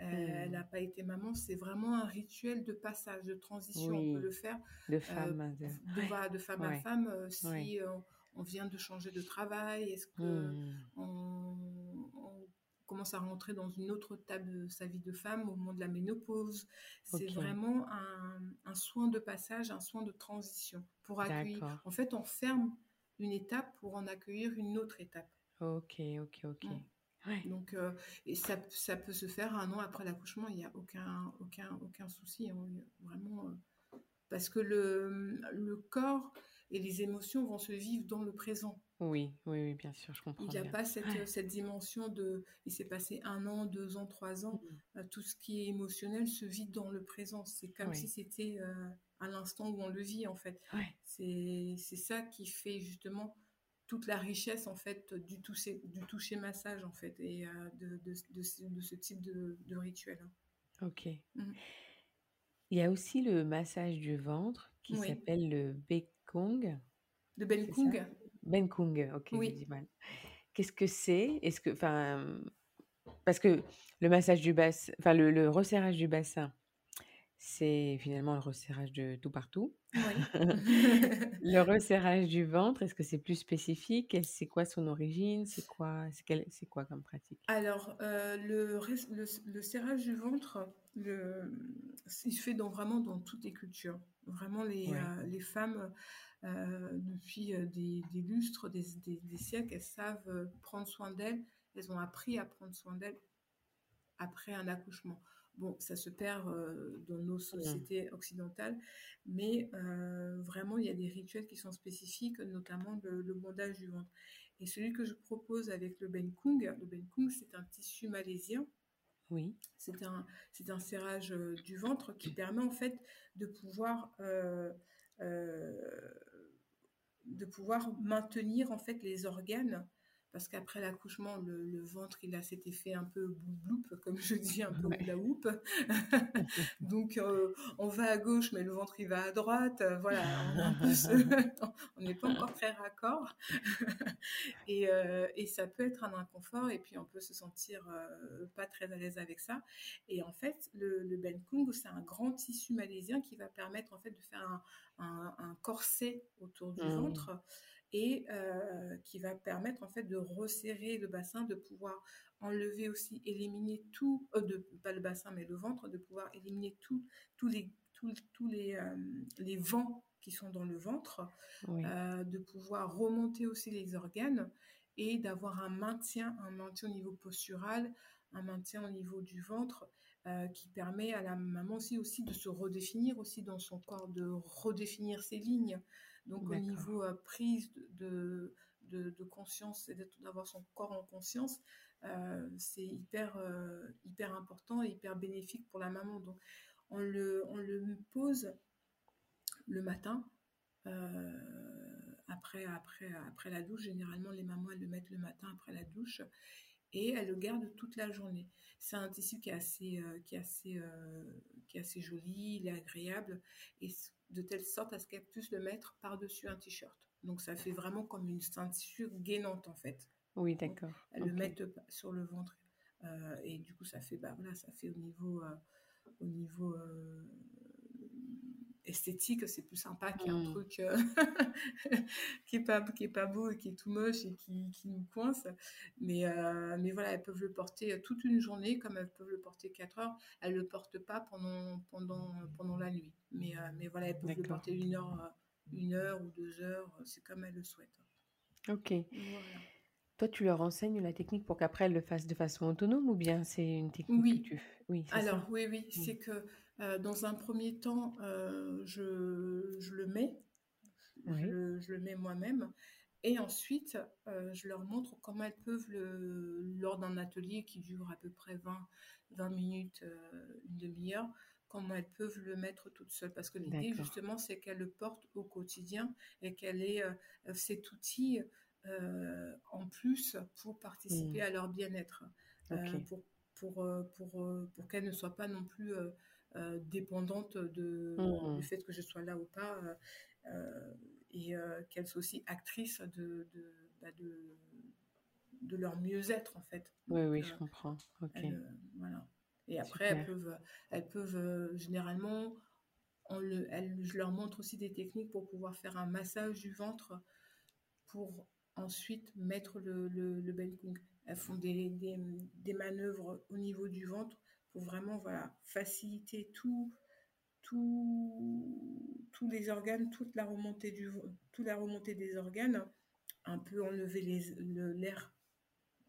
Euh, elle n'a pas été maman, c'est vraiment un rituel de passage, de transition. On peut le faire de euh, femme. à- de- de, Ouais, va- de femme à femme euh, si euh, on vient de changer de travail Est-ce que Mmh. on, on commence à rentrer dans une autre étape de sa vie de femme au moment de la ménopause? C'est vraiment un, un soin de passage, un soin de transition pour accueillir. En fait, on ferme une étape pour en accueillir une autre étape. Ok, ok, ok. Ouais. Donc, euh, et ça, ça peut se faire un an après l'accouchement, il n'y a aucun, aucun, aucun souci. hein, vraiment, euh, parce que le, le corps et les émotions vont se vivre dans le présent. Oui, oui, oui, bien sûr, je comprends Il n'y a bien. pas cette, Ouais. cette dimension de il s'est passé un an, deux ans, trois ans. Mm. Euh, Tout ce qui est émotionnel se vit dans le présent. C'est comme Oui. si c'était euh, à l'instant où on le vit, en fait. Ouais. C'est c'est ça qui fait justement toute la richesse, en fait, du toucher, du toucher massage, en fait, et euh, de, de, de ce- de ce type de, rituel. hein. Ok. Mhm. Il y a aussi le massage du ventre qui Oui. s'appelle le Bekong. De Ben C'est Kung, ça? Benkung, ok, oui. dit mal. Qu'est-ce que c'est? Est-ce que, enfin, parce que le massage du bassin, enfin le, le resserrage du bassin, c'est finalement le resserrage de tout partout. Oui. <laughs> <laughs> Le resserrage du ventre, est-ce que c'est plus spécifique? Quelle- C'est quoi son origine? C'est quoi, c'est quel- c'est quoi comme pratique? Alors, euh, le, le, le serrage du ventre, le, il se fait dans, vraiment dans toutes les cultures. Vraiment, les, Ouais. euh, les femmes, euh, depuis des, des lustres, des, des- des siècles, elles savent prendre soin d'elles. Elles ont appris à prendre soin d'elles après un accouchement. Bon, ça se perd euh, dans nos sociétés occidentales, mais euh, vraiment, il y a des rituels qui sont spécifiques, notamment le, le bondage du ventre. Et celui que je propose avec le Ben Kung, le Ben Kung, c'est un tissu malaisien. Oui. C'est un, c'est un serrage euh, du ventre qui permet en fait de pouvoir, euh, de pouvoir maintenir en fait les organes. Parce qu'après l'accouchement, le, le ventre, il a cet effet un peu bloup comme je dis, un peu Ouais. hoop. <laughs> Donc, euh, on va à gauche, mais le ventre, il va à droite. Euh, Voilà, <laughs> on, n'est pas encore très raccord. <laughs> et, euh, et ça peut être un inconfort, et puis on peut se sentir euh, pas très à l'aise avec ça. Et en fait, le, le Ben Kung, c'est un grand tissu malaisien qui va permettre en fait de faire un, un- un corset autour du Mhm. ventre et euh, qui va permettre en fait de resserrer le bassin, de pouvoir enlever aussi, éliminer tout, euh, de, pas le bassin mais le ventre, de pouvoir éliminer tout, tous les, tous les, euh, les vents qui sont dans le ventre, Oui. de pouvoir remonter aussi les organes et d'avoir un maintien, un maintien au niveau postural, un maintien au niveau du ventre euh, qui permet à la maman aussi, aussi de se redéfinir aussi dans son corps, de redéfinir ses lignes. Donc au niveau euh, prise de, de, de conscience et d'avoir son corps en conscience, euh, c'est hyper, euh, hyper important et hyper bénéfique pour la maman. Donc on le, on le pose le matin. après, après, après la douche, généralement les mamans elles le mettent le matin après la douche et elles le gardent toute la journée. C'est un tissu qui est assez, euh, qui est assez, euh, qui est assez joli, il est agréable et de telle sorte à ce qu'elles puissent le mettre par-dessus un t-shirt. Donc ça fait vraiment comme une ceinture gainante en fait. Oui, d'accord. Elles Ok. le pa- sur le ventre euh, et du coup ça fait, bah voilà, ça fait au niveau, euh, au niveau euh, esthétique, c'est plus sympa qu'un Mm. truc euh, <laughs> qui est pas qui est pas beau et qui est tout moche et qui, qui nous coince. Mais euh, mais voilà, elles peuvent le porter toute une journée comme elles peuvent le porter 4 heures. Elles le portent pas pendant pendant pendant la nuit. Mais euh, mais voilà, elles peuvent le porter une heure euh, une heure ou deux heures, c'est comme elles le souhaitent. Ok. Voilà. Toi, tu leur enseignes la technique pour qu'après elles le fassent de façon autonome ou bien c'est une technique Oui. que tu Oui, Alors, ça. oui, oui, Mm. c'est que euh, dans un premier temps, euh, je, je le mets, je, Oui. le, je le mets moi-même, et ensuite, euh, je leur montre comment elles peuvent, le, lors d'un atelier qui dure à peu près 20, 20 minutes, une demi-heure, comment elles peuvent le mettre toutes seules. Parce que l'idée, justement, c'est qu'elles le portent au quotidien et qu'elle ait cet outil en plus pour participer Mm. à leur bien-être, pour, pour, pour, pour qu'elles ne soient pas non plus euh, dépendantes de, Mm. du fait que je sois là ou pas, euh, euh, et qu'elles soient aussi actrices de, de, bah, de, de leur mieux-être, en fait. Oui, Donc, oui, je comprends. Ok. elles, voilà. Et après, elles peuvent, elles peuvent généralement, on le, elles- je leur montre aussi des techniques pour pouvoir faire un massage du ventre pour ensuite mettre le, le, le Benkung. Elles font des, des, des, manœuvres au niveau du ventre pour vraiment voilà, faciliter tout, tout, tous les organes, toute la remontée, du, toute la remontée des organes, un peu enlever l'air,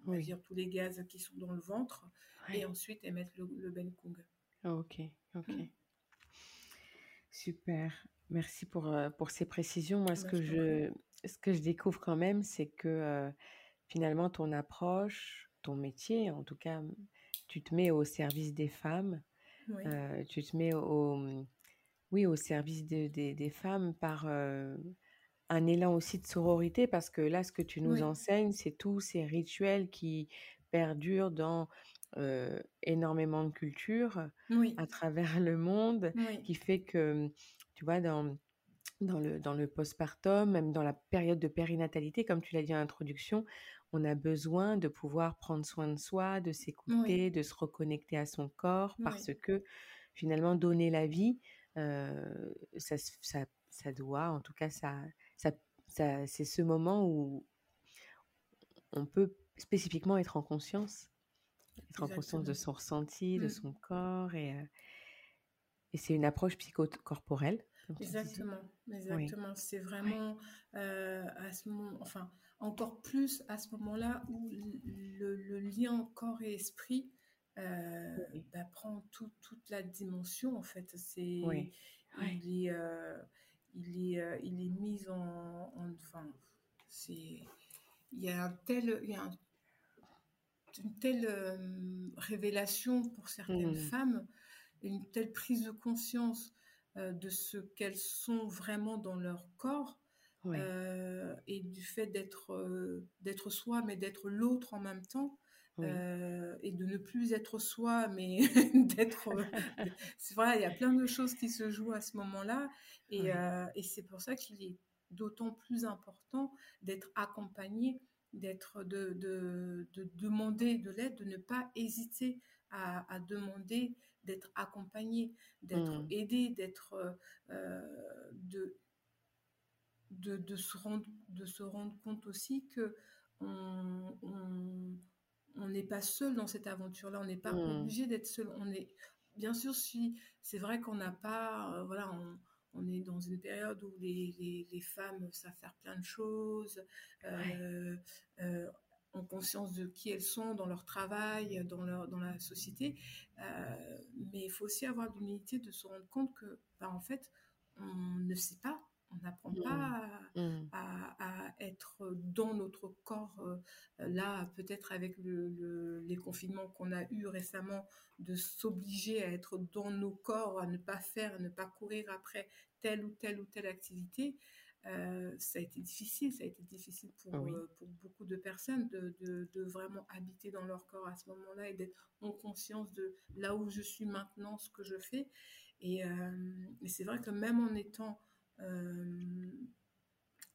on va dire tous les gaz qui sont dans le ventre, et ensuite émettre le, le Benkung. ok, ok. Mm. Super. Merci pour, euh, pour ces précisions. Moi, ce que, je, ce que je découvre quand même, c'est que euh, finalement, ton approche, ton métier, en tout cas, tu te mets au service des femmes. Euh, tu te mets au, oui, au service de- des femmes par un élan aussi de sororité, parce que là, ce que tu nous enseignes, c'est tous ces rituels qui perdurent dans énormément de cultures à travers le monde, qui fait que tu vois, dans, dans le, dans le postpartum, même dans la période de périnatalité, comme tu l'as dit en introduction, on a besoin de pouvoir prendre soin de soi, de s'écouter, de se reconnecter à son corps, parce que finalement, donner la vie, euh, ça, ça, ça, doit, en tout cas, ça, ça, ça c'est ce moment où on peut spécifiquement être en conscience, être en conscience de son ressenti, de mmh. son corps, et, et c'est une approche psychocorporelle. Exactement, exactement. C'est vraiment euh, à ce moment, enfin, encore plus à ce moment-là où le, lien corps et esprit euh, bah, prend toute la dimension en fait. C'est, il est, euh, il est, il est mis en, enfin, c'est, il y a un tel, il y a une telle révélation pour certaines mmh. femmes, une telle prise de conscience euh, de ce qu'elles sont vraiment dans leur corps euh, et du fait d'être euh, d'être soi mais d'être l'autre en même temps et de ne plus être soi mais <laughs> d'être c'est vrai il y a plein de choses qui se jouent à ce moment-là et, et c'est pour ça qu'il est d'autant plus important d'être accompagné d'être de, de, de, demander de l'aide de ne pas hésiter à, à demander d'être accompagné, d'être mmh. aidé, d'être euh, euh, de, de, de, se rendre, de se rendre compte aussi que on, on n'est pas seul dans cette aventure-là, on n'est pas mmh. obligé d'être seul. On est, bien sûr, si c'est vrai qu'on n'a pas, euh, voilà, on, on, est dans une période où les, les, les, femmes savent faire plein de choses. Euh, euh, ont conscience de qui elles sont dans leur travail, dans, leur, dans la société. Mais il faut aussi avoir l'humilité de se rendre compte que, bah, en fait, on ne sait pas, on n'apprend pas mmh. à, mmh. à, à, être dans notre corps. Euh, là, peut-être avec le, le, les confinements qu'on a eus récemment, de s'obliger à être dans nos corps, à ne pas faire, à ne pas courir après telle ou telle ou telle activité. Euh, ça a été difficile, ça a été difficile pour, euh, pour beaucoup de personnes de, de, de, vraiment habiter dans leur corps à ce moment-là et d'être en conscience de là où je suis maintenant, ce que je fais. Et, c'est vrai que même en étant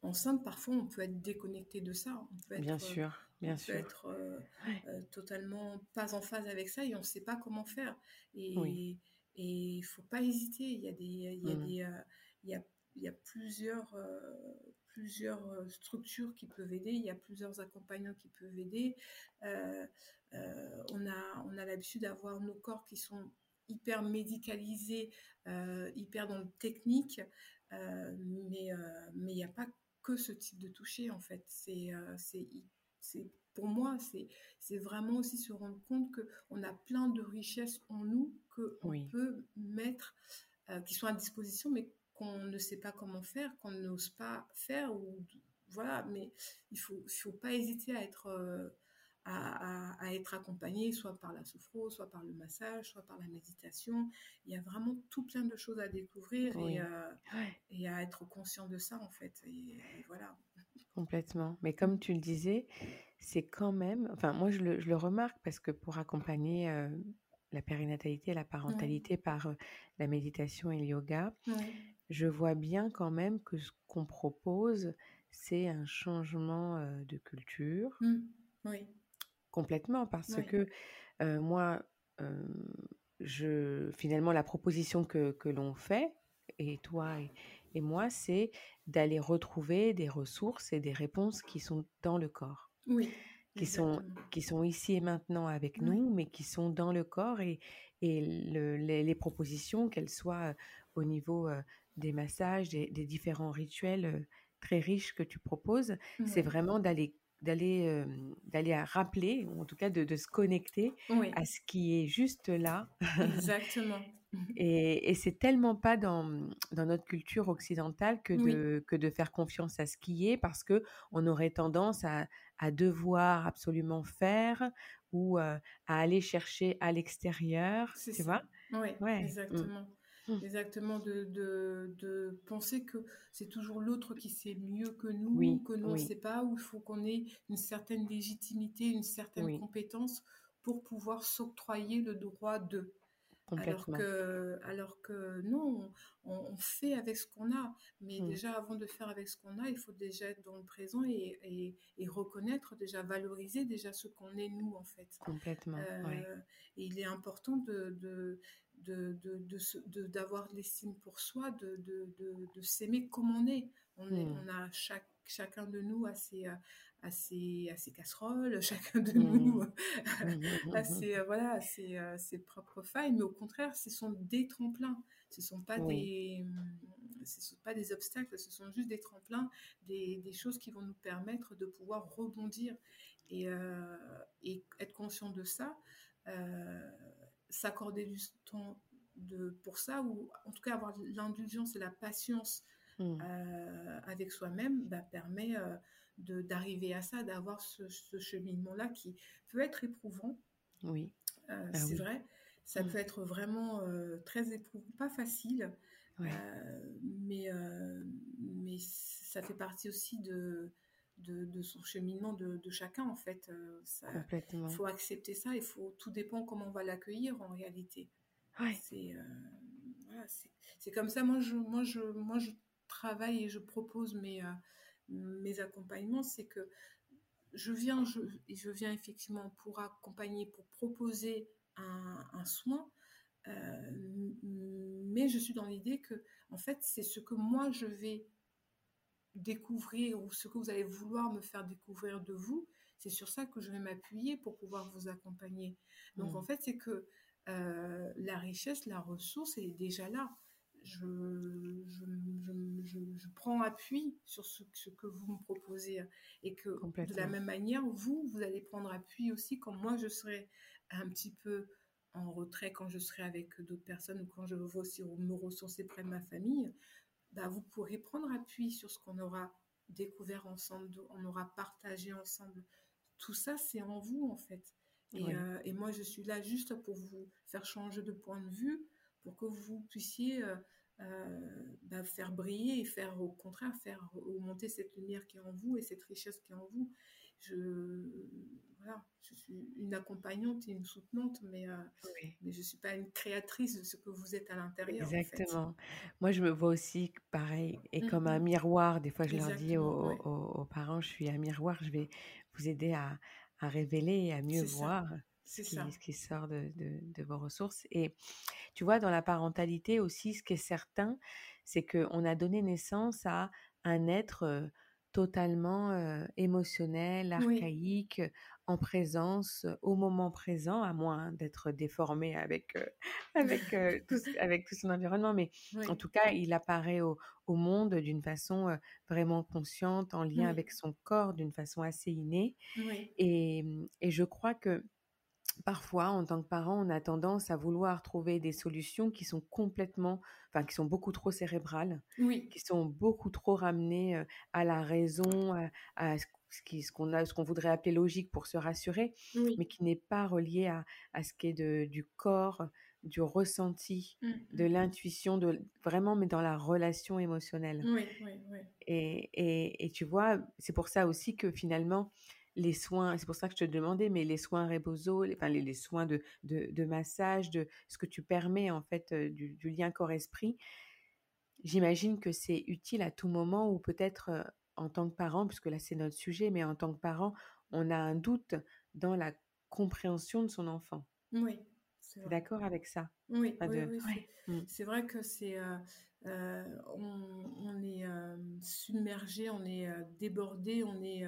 enceinte, parfois on peut être déconnecté de ça. On peut être, bien sûr, bien on sûr. Peut être euh, totalement pas en phase avec ça et on ne sait pas comment faire. Et il oui. faut pas hésiter. Il y a des, il y a mmh. des, il y a il y a plusieurs, euh, plusieurs euh, structures qui peuvent aider, il y a plusieurs accompagnants qui peuvent aider. Euh, euh, on a, on a l'habitude d'avoir nos corps qui sont hyper médicalisés, euh, hyper dans le technique, mais mais il n'y a pas que ce type de toucher en fait. C'est c'est pour moi, c'est, c'est vraiment aussi se rendre compte qu'on a plein de richesses en nous qu'on oui. peut mettre, euh, qui sont à disposition, mais qu'on ne sait pas comment faire, qu'on n'ose pas faire, ou voilà, mais il faut, il faut pas hésiter à être, euh, à, à, à, être accompagné, soit par la sophro, soit par le massage, soit par la méditation. Il y a vraiment tout plein de choses à découvrir oui. et, euh, et, à être conscient de ça, en fait. Et, et, voilà. Complètement. Mais comme tu le disais, c'est quand même, enfin, moi, je le, je le remarque parce que pour accompagner euh, la périnatalité et la parentalité ouais. par euh, la méditation et le yoga, ouais je vois bien quand même que ce qu'on propose, c'est un changement de culture. Mmh. Oui. Complètement, parce que euh, moi, euh, je, finalement, la proposition que, que l'on fait, et toi et, et moi, c'est d'aller retrouver des ressources et des réponses qui sont dans le corps. Oui, Qui sont qui sont ici et maintenant avec Oui, nous, mais qui sont dans le corps et et le les les propositions, qu'elles soient, au niveau, des massages, des des différents rituels, très riches que tu proposes, c'est vraiment d'aller d'aller, d'aller à rappeler ou en tout cas de de se connecter oui, à ce qui est juste là <laughs> exactement. <laughs> et et c'est tellement pas dans, mmh, dans notre culture occidentale que Oui, de que de faire confiance à ce qui est parce que on aurait tendance à à devoir absolument faire ou, à aller chercher à l'extérieur, tu ça. vois? Oui, Ouais, mmh. exactement. Mmh. Exactement, de, de, de penser que c'est toujours l'autre qui sait mieux que nous, Oui, que nous on ne oui, sait pas, où il faut qu'on ait une certaine légitimité, une certaine oui, compétence pour pouvoir s'octroyer le droit de. Alors que, alors que non, on, on fait avec ce qu'on a. Mais Mmh. déjà, avant de faire avec ce qu'on a, il faut déjà être dans le présent et, et- et reconnaître, déjà valoriser déjà ce qu'on est nous, en fait. Complètement, ouais. Euh, et il est important de, de, de, d'avoir de l'estime pour soi, de, de, s'aimer comme on est. On, est, Mmh. on a chaque, chacun de nous a ses, euh, a ses, a ses casseroles, <laughs> chacun de Mmh. nous Mmh a ses, euh, voilà, a ses, euh, ses propres failles, mais au contraire, ce sont des tremplins. Ce ne sont, pas Oui, des, ce sont pas des obstacles, ce sont juste des tremplins, des, des choses qui vont nous permettre de pouvoir rebondir et, euh, et être conscient de ça, euh, s'accorder du temps de, pour ça, ou en tout cas avoir l'indulgence et la patience mmh. euh, avec soi-même, bah, permet euh, d'arriver à ça, d'avoir ce, ce cheminement-là qui peut être éprouvant, Oui. euh, Ah c'est oui. vrai. Ça Mmh. peut être vraiment très éprouvant, pas facile, Ouais, mais, mais ça fait partie aussi de, de, de son cheminement de, de chacun, en fait. Euh, ça, il faut accepter ça, il faut, tout dépend comment on va l'accueillir en réalité. Ouais. C'est euh, voilà, c'est c'est comme ça. Moi je, moi, je, moi, je travaille et je propose mes, euh, mes accompagnements. C'est que je viens, je, je viens effectivement pour accompagner, pour proposer un, un soin, euh, mais je suis dans l'idée que, en fait, c'est ce que moi je vais découvrir ou ce que vous allez vouloir me faire découvrir de vous, c'est sur ça que je vais m'appuyer pour pouvoir vous accompagner. Donc en Mmh. fait, c'est que euh, la richesse, la ressource, est déjà là. Je, je, je, je, prends appui sur ce, ce, que vous me proposez et que de la même manière, vous, vous allez prendre appui aussi quand moi je serai un petit peu en retrait, quand je serai avec d'autres personnes ou quand je veux aussi me ressourcer près de ma famille bah, vous pourrez prendre appui sur ce qu'on aura découvert ensemble, on aura partagé ensemble. Tout ça, c'est en vous, en fait. Et, Oui, euh, et, moi, je suis là juste pour vous faire changer de point de vue, pour que vous puissiez euh, euh, bah, faire briller et faire, au contraire, faire augmenter cette lumière qui est en vous et cette richesse qui est en vous. Je, voilà, je suis une accompagnante et une soutenante, mais, euh, oui. mais je ne suis pas une créatrice de ce que vous êtes à l'intérieur, en fait. Exactement. Moi, je me vois aussi pareil et Mm comme un miroir. Des fois, je leur dis aux, Exactement, ouais. aux, aux parents, je suis un miroir, je vais vous aider à, à révéler et à mieux voir ce qui, ce ça. qui sort de, de, de vos ressources. Et tu vois, dans la parentalité aussi, ce qui est certain, c'est qu'on a donné naissance à un être euh, totalement euh, émotionnel, Oui, archaïque, en présence, au moment présent, à moins d'être déformé avec, euh, avec, euh, tout, ce- avec tout son environnement. Mais en tout cas, il apparaît au, au monde d'une façon vraiment consciente, en lien oui, avec son corps, d'une façon assez innée. Et, et je crois que Parfois, en tant que parent, on a tendance à vouloir trouver des solutions qui sont complètement, enfin, qui sont beaucoup trop cérébrales, oui, qui sont beaucoup trop ramenées à la raison, à, à ce qu'on a, ce qu'on voudrait appeler logique pour se rassurer, mais qui n'est pas relié à, à ce qui est de, du corps, du ressenti, mm, de mm, mm. l'intuition, de vraiment, mais dans la relation émotionnelle. oui, oui, oui, Et, et, et tu vois, c'est pour ça aussi que finalement, les soins, c'est pour ça que je te demandais, mais les soins Rebozo, les, enfin les, les soins de, de, de massage, de ce que tu permets en fait du, du lien corps-esprit, j'imagine que c'est utile à tout moment ou peut-être en tant que parent, puisque là c'est notre sujet, mais en tant que parent, on a un doute dans la compréhension de son enfant. oui, d'accord avec ça? Oui, oui, c'est vrai que c'est... on, est submergé, on est débordé, on est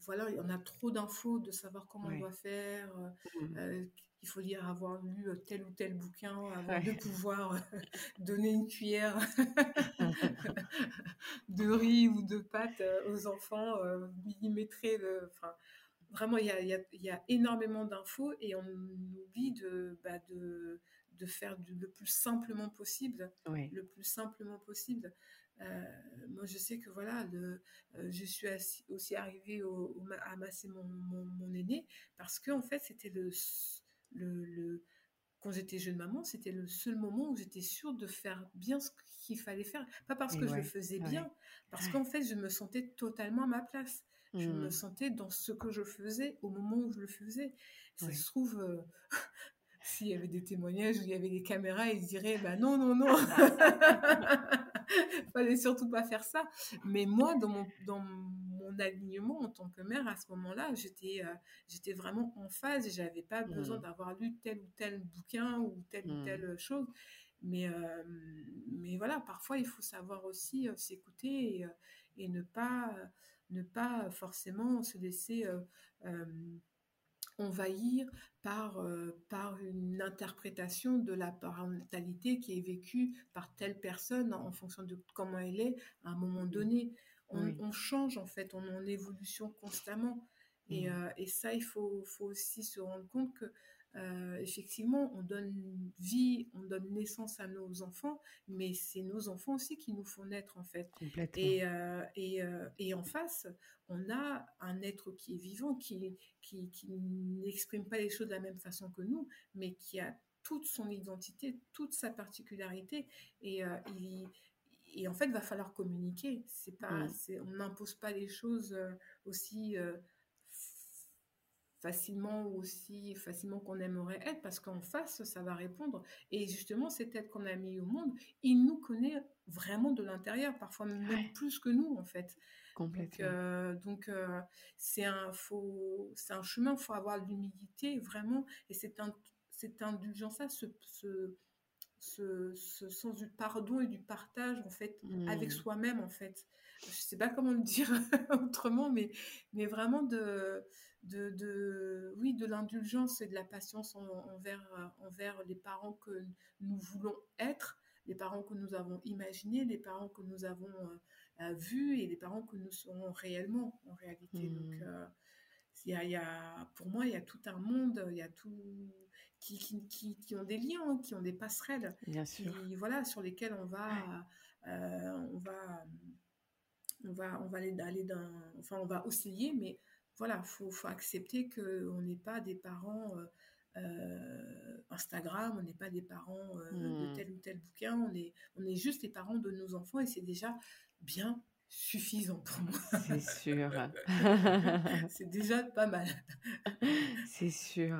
voilà, on a trop d'infos de savoir comment on doit faire, mmh il faut lire, avoir lu euh, tel ou tel bouquin avant de pouvoir euh, <laughs> donner une cuillère <laughs> de riz ou de pâtes euh, aux enfants, millimétrer le. Enfin, vraiment, il y a, énormément d'infos et on oublie de, bah, de, de faire le plus simplement possible. Le plus simplement possible. Moi, je sais que voilà, le, je suis aussi arrivée au, à masser mon, mon, mon, aîné parce que en fait, c'était le le, quand j'étais jeune maman, c'était le seul moment où j'étais sûre de faire bien ce qu'il fallait faire. Pas parce que je le faisais bien, parce qu'en fait, je me sentais totalement à ma place. Je me mmh. sentais dans ce que je faisais au moment où je le faisais. Ça se trouve, euh, <laughs> s'il y avait des témoignages où il y avait des caméras, ils diraient bah non, non, non, <laughs> fallait surtout pas faire ça. Mais moi, dans mon, dans mon alignement en tant que mère, à ce moment-là, j'étais euh, j'étais vraiment en phase et j'avais pas besoin mmh. d'avoir lu tel ou tel bouquin ou telle ou mmh. telle chose. Mais, euh, mais voilà, parfois, il faut savoir aussi euh, s'écouter et, et, ne, pas, ne pas forcément se laisser envahir par, euh, par une interprétation de la parentalité qui est vécue par telle personne en fonction de comment elle est à un moment donné. On, change en fait, on est en évolution constamment. Et, mmh. euh, et ça, il faut, faut, aussi se rendre compte que euh, effectivement, on donne vie, on donne naissance à nos enfants, mais c'est nos enfants aussi qui nous font naître en fait. Et, euh, et, euh, et, en face, on a un être qui est vivant, qui, qui, qui n'exprime pas les choses de la même façon que nous, mais qui a toute son identité, toute sa particularité. Et, il, et en fait, il va falloir communiquer. C'est pas, mmh. on n'impose pas les choses aussi facilement aussi facilement qu'on aimerait être parce qu'en face, ça va répondre. Et justement, cet être qu'on a mis au monde, il nous connaît vraiment de l'intérieur, parfois même plus que nous, en fait. Complètement. Donc, euh, euh, c'est un, faut, c'est un chemin, il faut avoir de l'humilité, vraiment. Et c'est un, cette indulgence-là, ce, ce, ce, ce, sens du pardon et du partage, en fait, avec mmh. soi-même, en fait. Je sais pas comment le dire <laughs> autrement, mais, mais vraiment de de, oui, de l'indulgence et de la patience envers, euh, envers les parents que nous voulons être, les parents que nous avons imaginés, les parents que nous avons euh, euh, vus et les parents que nous serons réellement en réalité. Donc, mmh. il y, a, pour moi, il y a tout un monde, il y a tout qui, qui, qui, ont des liens, qui ont des passerelles, Bien sûr. voilà, sur lesquels on va, on va, on va, on va aller, aller d'un, enfin, on va osciller, mais voilà, faut, faut accepter qu'on n'est pas des parents euh, euh, Instagram, on n'est pas des parents euh, de hmm. tel ou tel bouquin, on est, on est juste les parents de nos enfants et c'est déjà bien suffisant pour moi. C'est sûr. <laughs> c'est déjà pas mal. c'est sûr.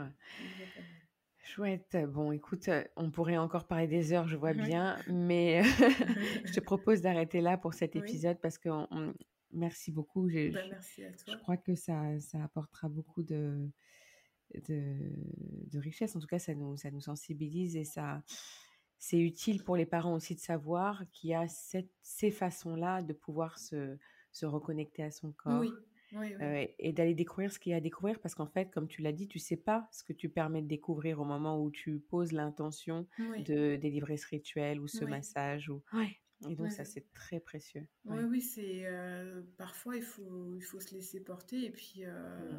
Chouette. Bon, écoute, on pourrait encore parler des heures, je vois bien, mais <laughs> je te propose d'arrêter là pour cet épisode parce que Merci beaucoup. Bah, merci à toi. Je crois que ça, ça apportera beaucoup de, de, richesse. En tout cas, ça nous, ça nous sensibilise et ça, c'est utile pour les parents aussi de savoir qu'il y a cette, ces façons-là de pouvoir se, se reconnecter à son corps. Oui. Euh, et d'aller découvrir ce qu'il y a à découvrir parce qu'en fait, comme tu l'as dit, tu sais pas ce que tu permets de découvrir au moment où tu poses l'intention de délivrer ce rituel ou ce massage. Ou... Et donc, ça, c'est très précieux. Oui, oui, c'est. Euh, parfois, il faut, il faut se laisser porter. Et puis, euh,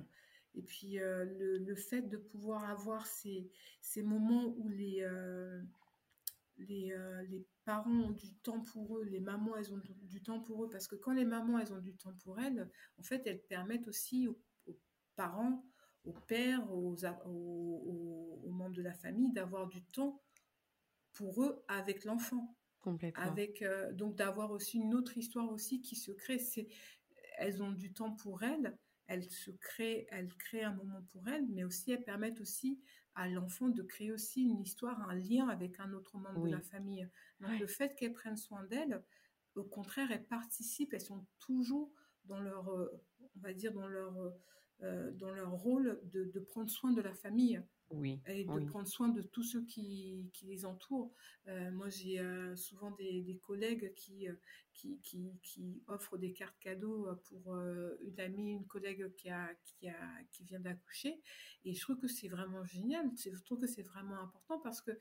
et puis euh, le, le, fait de pouvoir avoir ces, ces moments où les, les, les, parents ont du temps pour eux, les mamans, elles ont du temps pour eux. Parce que quand les mamans, elles ont du temps pour elles, en fait, elles permettent aussi aux, parents, aux pères, aux, aux, aux membres de la famille d'avoir du temps pour eux avec l'enfant. Avec, euh, donc d'avoir aussi une autre histoire aussi qui se crée. C'est, elles ont du temps pour elles, elles se créent, elles créent un moment pour elles, mais aussi elles permettent aussi à l'enfant de créer aussi une histoire, un lien avec un autre membre de la famille. Donc le fait qu'elles prennent soin d'elles, au contraire, elles participent, elles sont toujours dans leur, euh, on va dire dans leur, euh, dans leur rôle de, de, prendre soin de la famille. Oui, et de oui. prendre soin de tous ceux qui, qui les entourent. Euh, moi, j'ai euh, souvent des, des collègues qui, euh, qui, qui, qui offrent des cartes cadeaux pour une amie, une collègue qui, a, qui, a, qui vient d'accoucher. Et je trouve que c'est vraiment génial. Je trouve que c'est vraiment important parce que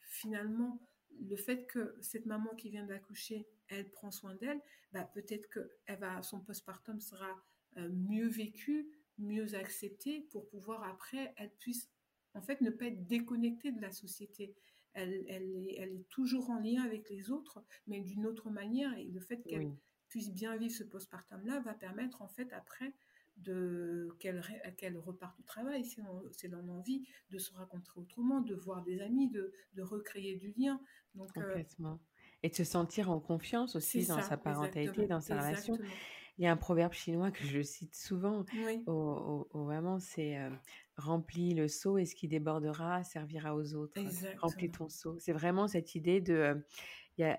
finalement, le fait que cette maman qui vient d'accoucher, elle prend soin d'elle, bah, peut-être que elle va, son postpartum sera mieux vécu, mieux accepté pour pouvoir après, elle puisse en fait ne pas être déconnectée de la société. Elle, elle, est, elle est toujours en lien avec les autres, mais d'une autre manière. Et le fait qu'elle Oui, puisse bien vivre ce postpartum-là va permettre en fait après de qu'elle qu'elle reparte au travail si on, si elle en a envie, de se rencontrer autrement, de voir des amis, de, de recréer du lien. Donc, euh, complètement. Et de se sentir en confiance c'est aussi dans sa parentalité, dans sa relation. exactement. Il y a un proverbe chinois que je cite souvent Oui, aux- aux mamans, c'est euh, remplis le seau et ce qui débordera servira aux autres. Remplis exactement, ton seau. C'est vraiment cette idée de, il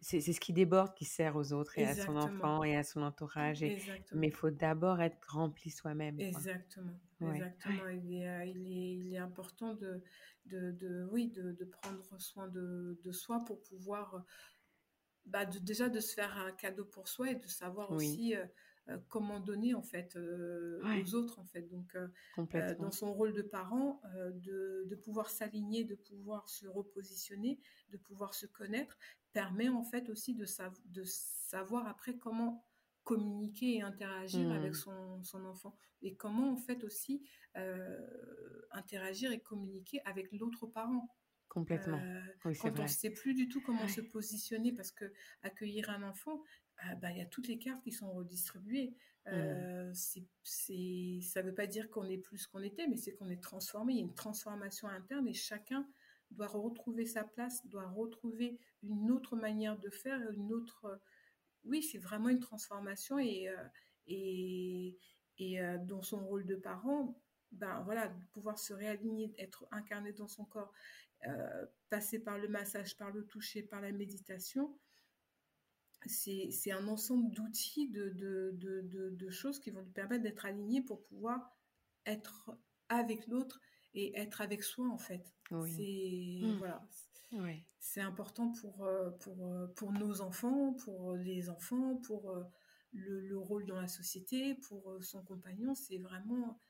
c'est ce qui déborde qui sert aux autres et à son enfant et à son entourage. Et, mais il faut d'abord être rempli soi-même. Exactement, Ouais, exactement. Il est, il est, il est important de, de, de- oui, de, de prendre soin de, soi pour pouvoir, bah, déjà de se faire un cadeau pour soi et de savoir oui, aussi euh, euh, comment donner en fait euh, ouais, aux autres en fait. Donc, euh, dans son rôle de parent, de, de pouvoir s'aligner, de pouvoir se repositionner, de pouvoir se connaître, permet en fait aussi de, sav- de savoir après comment communiquer et interagir avec Hmm, son, son enfant et comment en fait aussi interagir et communiquer avec l'autre parent. complètement. Euh, Oui, quand on ne sait plus du tout comment se positionner parce que accueillir un enfant, ah bah, il y a toutes les cartes qui sont redistribuées. Hmm, Euh, c'est, c'est, ça ne veut pas dire qu'on est plus qu'on était, mais c'est qu'on est transformé. Il y a une transformation interne et chacun doit retrouver sa place, doit retrouver une autre manière de faire, une autre. Oui, c'est vraiment une transformation et, euh, et, et euh, dans son rôle de parent, ben voilà, pouvoir se réaligner, être incarné dans son corps, passer par le massage, par le toucher, par la méditation, c'est un ensemble d'outils, de, de, de, de, de choses qui vont lui permettre d'être aligné pour pouvoir être avec l'autre et être avec soi en fait. Oui. C'est voilà, ouais. c'est important pour, euh, pour, euh, pour nos enfants, pour les enfants, pour euh, le, le rôle dans la société, pour son compagnon. C'est vraiment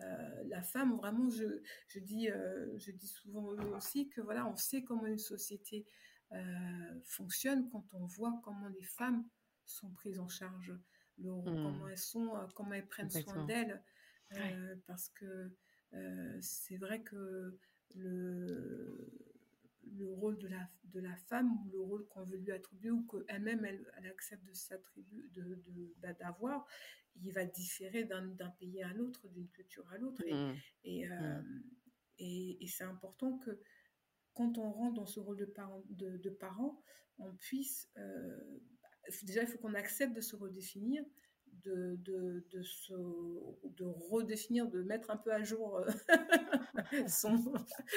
euh, la femme. Vraiment, je, je, dis, euh, je dis souvent aussi que voilà, on sait comment une société euh, fonctionne quand on voit comment les femmes sont prises en charge, le, comment Hmm, elles sont, euh, comment elles prennent soin d'elles, Ouais. euh, parce que euh, c'est vrai que le, le rôle de la, de la femme ou le rôle qu'on veut lui attribuer ou qu'elle-même elle, elle accepte de s'attribuer de, de, bah, d'avoir, il va différer d'un, pays à l'autre, d'une culture à l'autre. Et, et, hmm, euh, et, et c'est important que quand on rentre dans ce rôle de parent, de, de on puisse... euh, déjà, il faut qu'on accepte de se redéfinir, de, de, de, se, de redéfinir, de mettre un peu à jour euh, <laughs> son,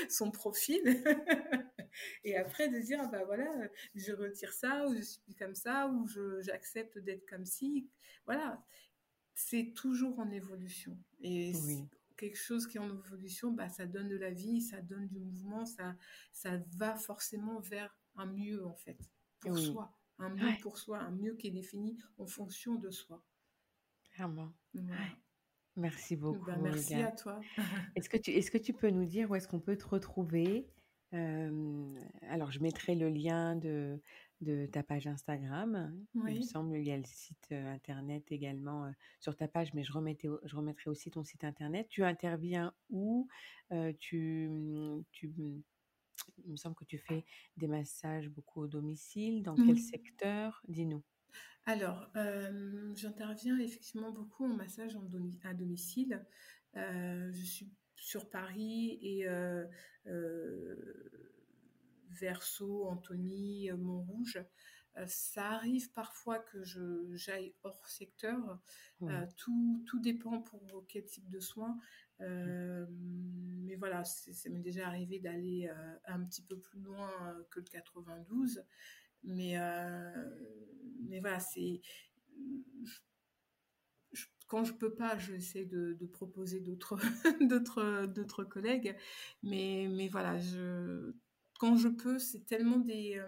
son profil. <laughs> Et après, de dire, ah bah voilà, je retire ça, ou je suis comme ça, ou j'accepte d'être comme ci. Voilà, c'est toujours en évolution. Et Oui. Quelque chose qui est en évolution, bah, ça donne de la vie, ça donne du mouvement, ça, ça va forcément vers un mieux, en fait, pour Oui. soi. Un mieux Ouais, pour soi, un mieux qui est défini en fonction de soi. clairement. Voilà. Ouais. Merci Ben, beaucoup, merci Olga. à toi. <laughs> Est-ce que tu, est-ce que tu peux nous dire où est-ce qu'on peut te retrouver? Euh, alors, je mettrai le lien de, de ta page Instagram. Il me semble, il y a le site euh, internet également euh, sur ta page, mais je remettais, au- je remettrai aussi ton site internet. Tu interviens où? Euh, tu, tu, il me semble que tu fais des massages beaucoup au domicile. Dans quel secteur? Dis-nous. Alors, j'interviens effectivement beaucoup en massage en domi- à domicile. Je suis sur Paris et euh, euh, Verso, Antony, euh, Montrouge. Euh, ça arrive parfois que je, j'aille hors secteur. Euh, tout, tout dépend pour quel type de soins. Mais voilà, c'est- ça m'est déjà arrivé d'aller un petit peu plus loin que le 92. Mais, mais voilà, c'est. quand je peux pas, j'essaie de, de proposer d'autres, <laughs> d'autres, d'autres collègues. Mais, mais voilà, je, quand je peux, c'est tellement des,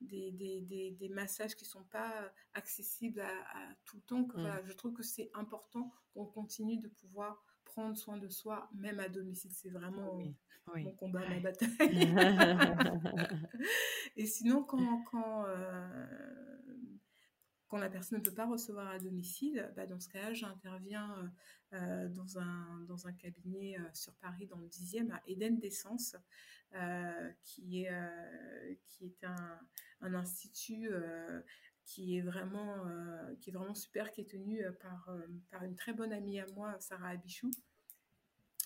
des, des, des, massages qui sont pas accessibles à, tout le temps que voilà, mmh. je trouve que c'est important qu'on continue de pouvoir prendre soin de soi, même à domicile. C'est vraiment mon combat, ma bataille. <laughs> et sinon, quand, quand, euh, quand la personne ne peut pas recevoir à domicile, bah dans ce cas-là, j'interviens euh, euh, dans, un, cabinet sur Paris, dans le 10e, à Eden d'Essence, qui, est, qui est un, institut qui est vraiment qui est vraiment super qui est tenu par une très bonne amie à moi Sarah Abichou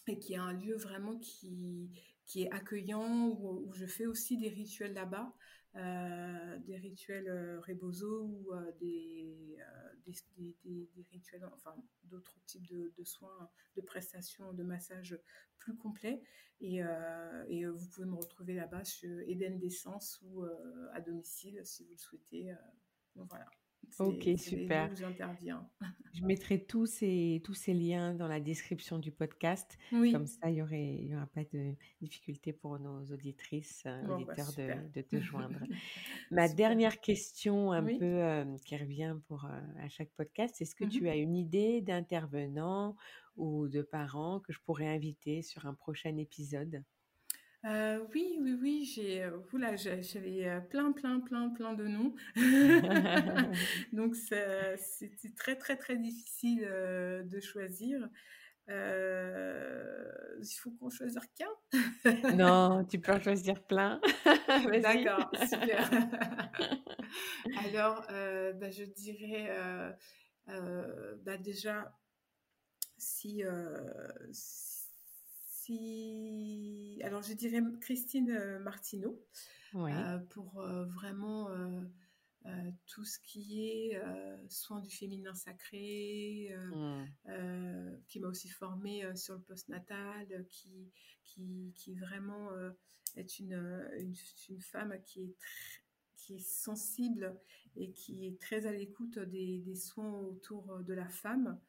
et qui est un lieu vraiment qui, est accueillant, où, je fais aussi des rituels là-bas, euh, des rituels euh, rebozo ou euh, des, des, rituels, enfin d'autres types de, soins, de prestations, de massages plus complets. Et, et vous pouvez me retrouver là-bas chez Eden d'Essence ou à domicile si vous le souhaitez. donc voilà. Ok, super. <laughs> Je mettrai tous ces, tous ces liens dans la description du podcast. Oui. Comme ça, il n'y y aura pas de difficulté pour nos auditrices, euh, bah, auditeurs de, de, te joindre. <laughs> Ma dernière question, un peu euh, qui revient pour, euh, à chaque podcast, est-ce que mmh tu as une idée d'intervenant ou de parents que je pourrais inviter sur un prochain épisode? Euh, oui, oui, oui, j'ai, euh, j'avais euh, plein, plein, plein, plein de noms. <laughs> <laughs> Donc, c'était très, très, très difficile de choisir. il faut qu'on choisisse qu'un. non, tu peux en <laughs> choisir plein. D'accord, super. Alors, bah, je dirais, bah, déjà, si, si alors je dirais Christine euh, Martineau, euh, pour euh, vraiment tout ce qui est soins du féminin sacré, mmh. qui m'a aussi formée sur le postnatal, qui, qui, qui vraiment est une, une, femme qui est qui est sensible et qui est très à l'écoute des, des, soins autour de la femme.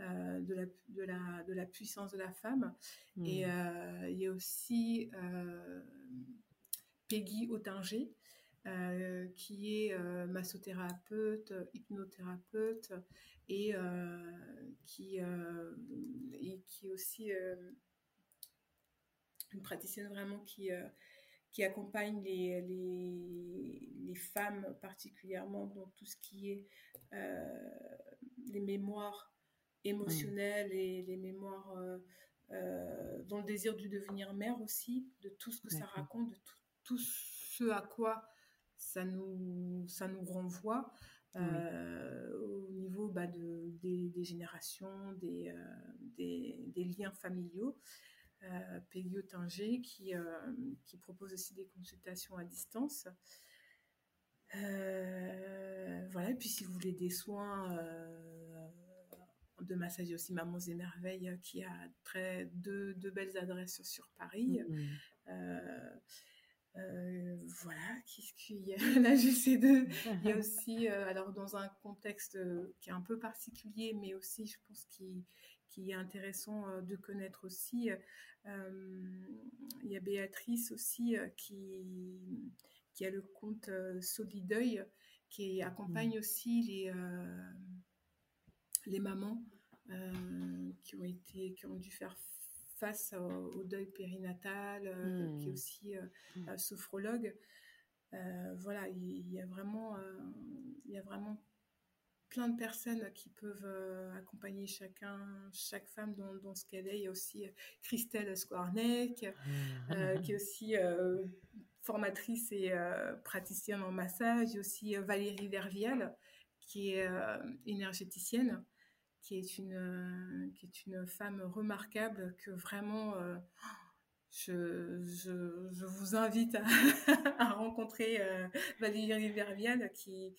Euh, de, la, de, la, de la puissance de la femme. Et mmh. euh, il y a aussi euh, Peggy Ottinger, qui est massothérapeute, hypnothérapeute et, qui, et qui est aussi une praticienne vraiment qui, qui accompagne les, les, les, femmes particulièrement dans tout ce qui est les mémoires émotionnelles et les mémoires euh, euh, dans le désir de devenir mère aussi, de tout ce que ça raconte, de tout, ce à quoi ça nous, ça nous renvoie. Euh, au niveau bah, de, des, générations, des, des, des, liens familiaux. Euh, Peggy qui, qui propose aussi des consultations à distance. voilà, et puis si vous voulez des soins de massage aussi Mamans et Merveilles qui a très deux, deux belles adresses sur Paris. Mm, mm. Euh, euh, voilà, qu'est-ce qu'il y a? <laughs> Là J'essaie de. Il y a aussi, euh, alors dans un contexte qui est un peu particulier, mais aussi, je pense, qui, qui est intéressant de connaître aussi. il y a Béatrice aussi qui, qui a le compte Solideuil, qui accompagne mm. aussi les les mamans euh, qui ont été, qui ont dû faire face au, deuil périnatal, euh, qui est hmm. aussi euh, hmm. sophrologue. voilà, il, y a vraiment, il y a vraiment plein de personnes qui peuvent accompagner chacun, chaque femme dans, ce qu'elle est. Il y a aussi Christelle Squarneck, hmm. qui est aussi formatrice et praticienne en massage. Il y a aussi Valérie Vervial, qui est énergéticienne qui est une, euh, qui est une femme remarquable que vraiment euh, je, je, je, vous invite <laughs> à, rencontrer euh, Valérie Vervial qui,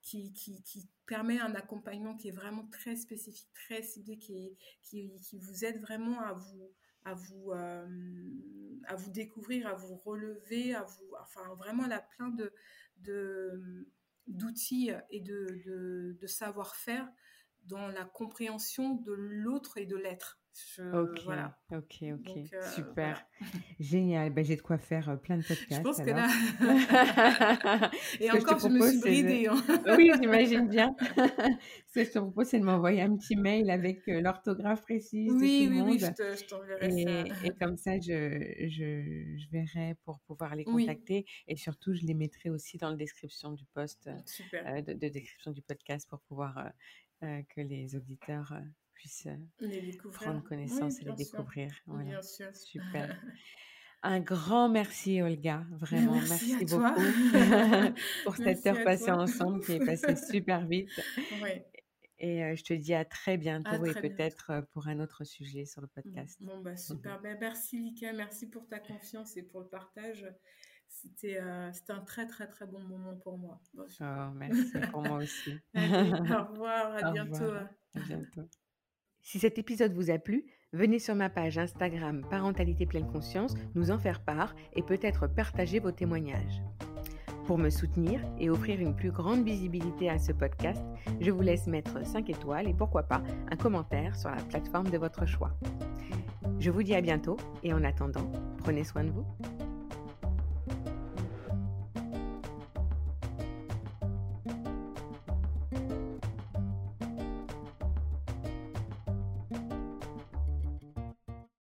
qui, qui, qui, permet un accompagnement qui est vraiment très spécifique, très ciblé, qui, qui, qui vous aide vraiment à vous, à vous, à vous découvrir, à vous relever, à vous, enfin vraiment elle a plein de, de d'outils et de, de, de savoir-faire dans la compréhension de l'autre et de l'être. ok, voilà. ok, ok, euh, super, <laughs> génial. Ben, j'ai de quoi faire euh, plein de podcasts. Je pense que là. <laughs> et encore, je, me suis bridée. Hein. <laughs> oui, j'imagine bien. Ce que je te propose, c'est de m'envoyer un petit mail avec euh, l'orthographe précise. Oui, de tout oui, oui, je t'enverrai ça. Et comme ça, je, je, je, verrai pour pouvoir les contacter. Et surtout, je les mettrai aussi dans la description du post, de, de, description du podcast pour pouvoir que les auditeurs puissent prendre connaissance et les découvrir. Bien sûr. Super. <laughs> Un grand merci Olga, vraiment merci, beaucoup <laughs> <laughs> pour cette heure passée ensemble qui est passée super vite. Et je te dis à très bientôt et peut-être pour un autre sujet sur le mmh. podcast. Bon bah super, ben, merci Lika, merci pour ta confiance et pour le partage. C'était un très très très bon moment pour moi. oh, <laughs> merci pour moi aussi. au <laughs> revoir, à bientôt. À bientôt. Si cet épisode vous a plu, venez sur ma page Instagram Parentalité pleine conscience nous en faire part et peut-être partager vos témoignages. Pour me soutenir et offrir une plus grande visibilité à ce podcast, je vous laisse mettre 5 étoiles et pourquoi pas un commentaire sur la plateforme de votre choix. Je vous dis à bientôt et en attendant, prenez soin de vous.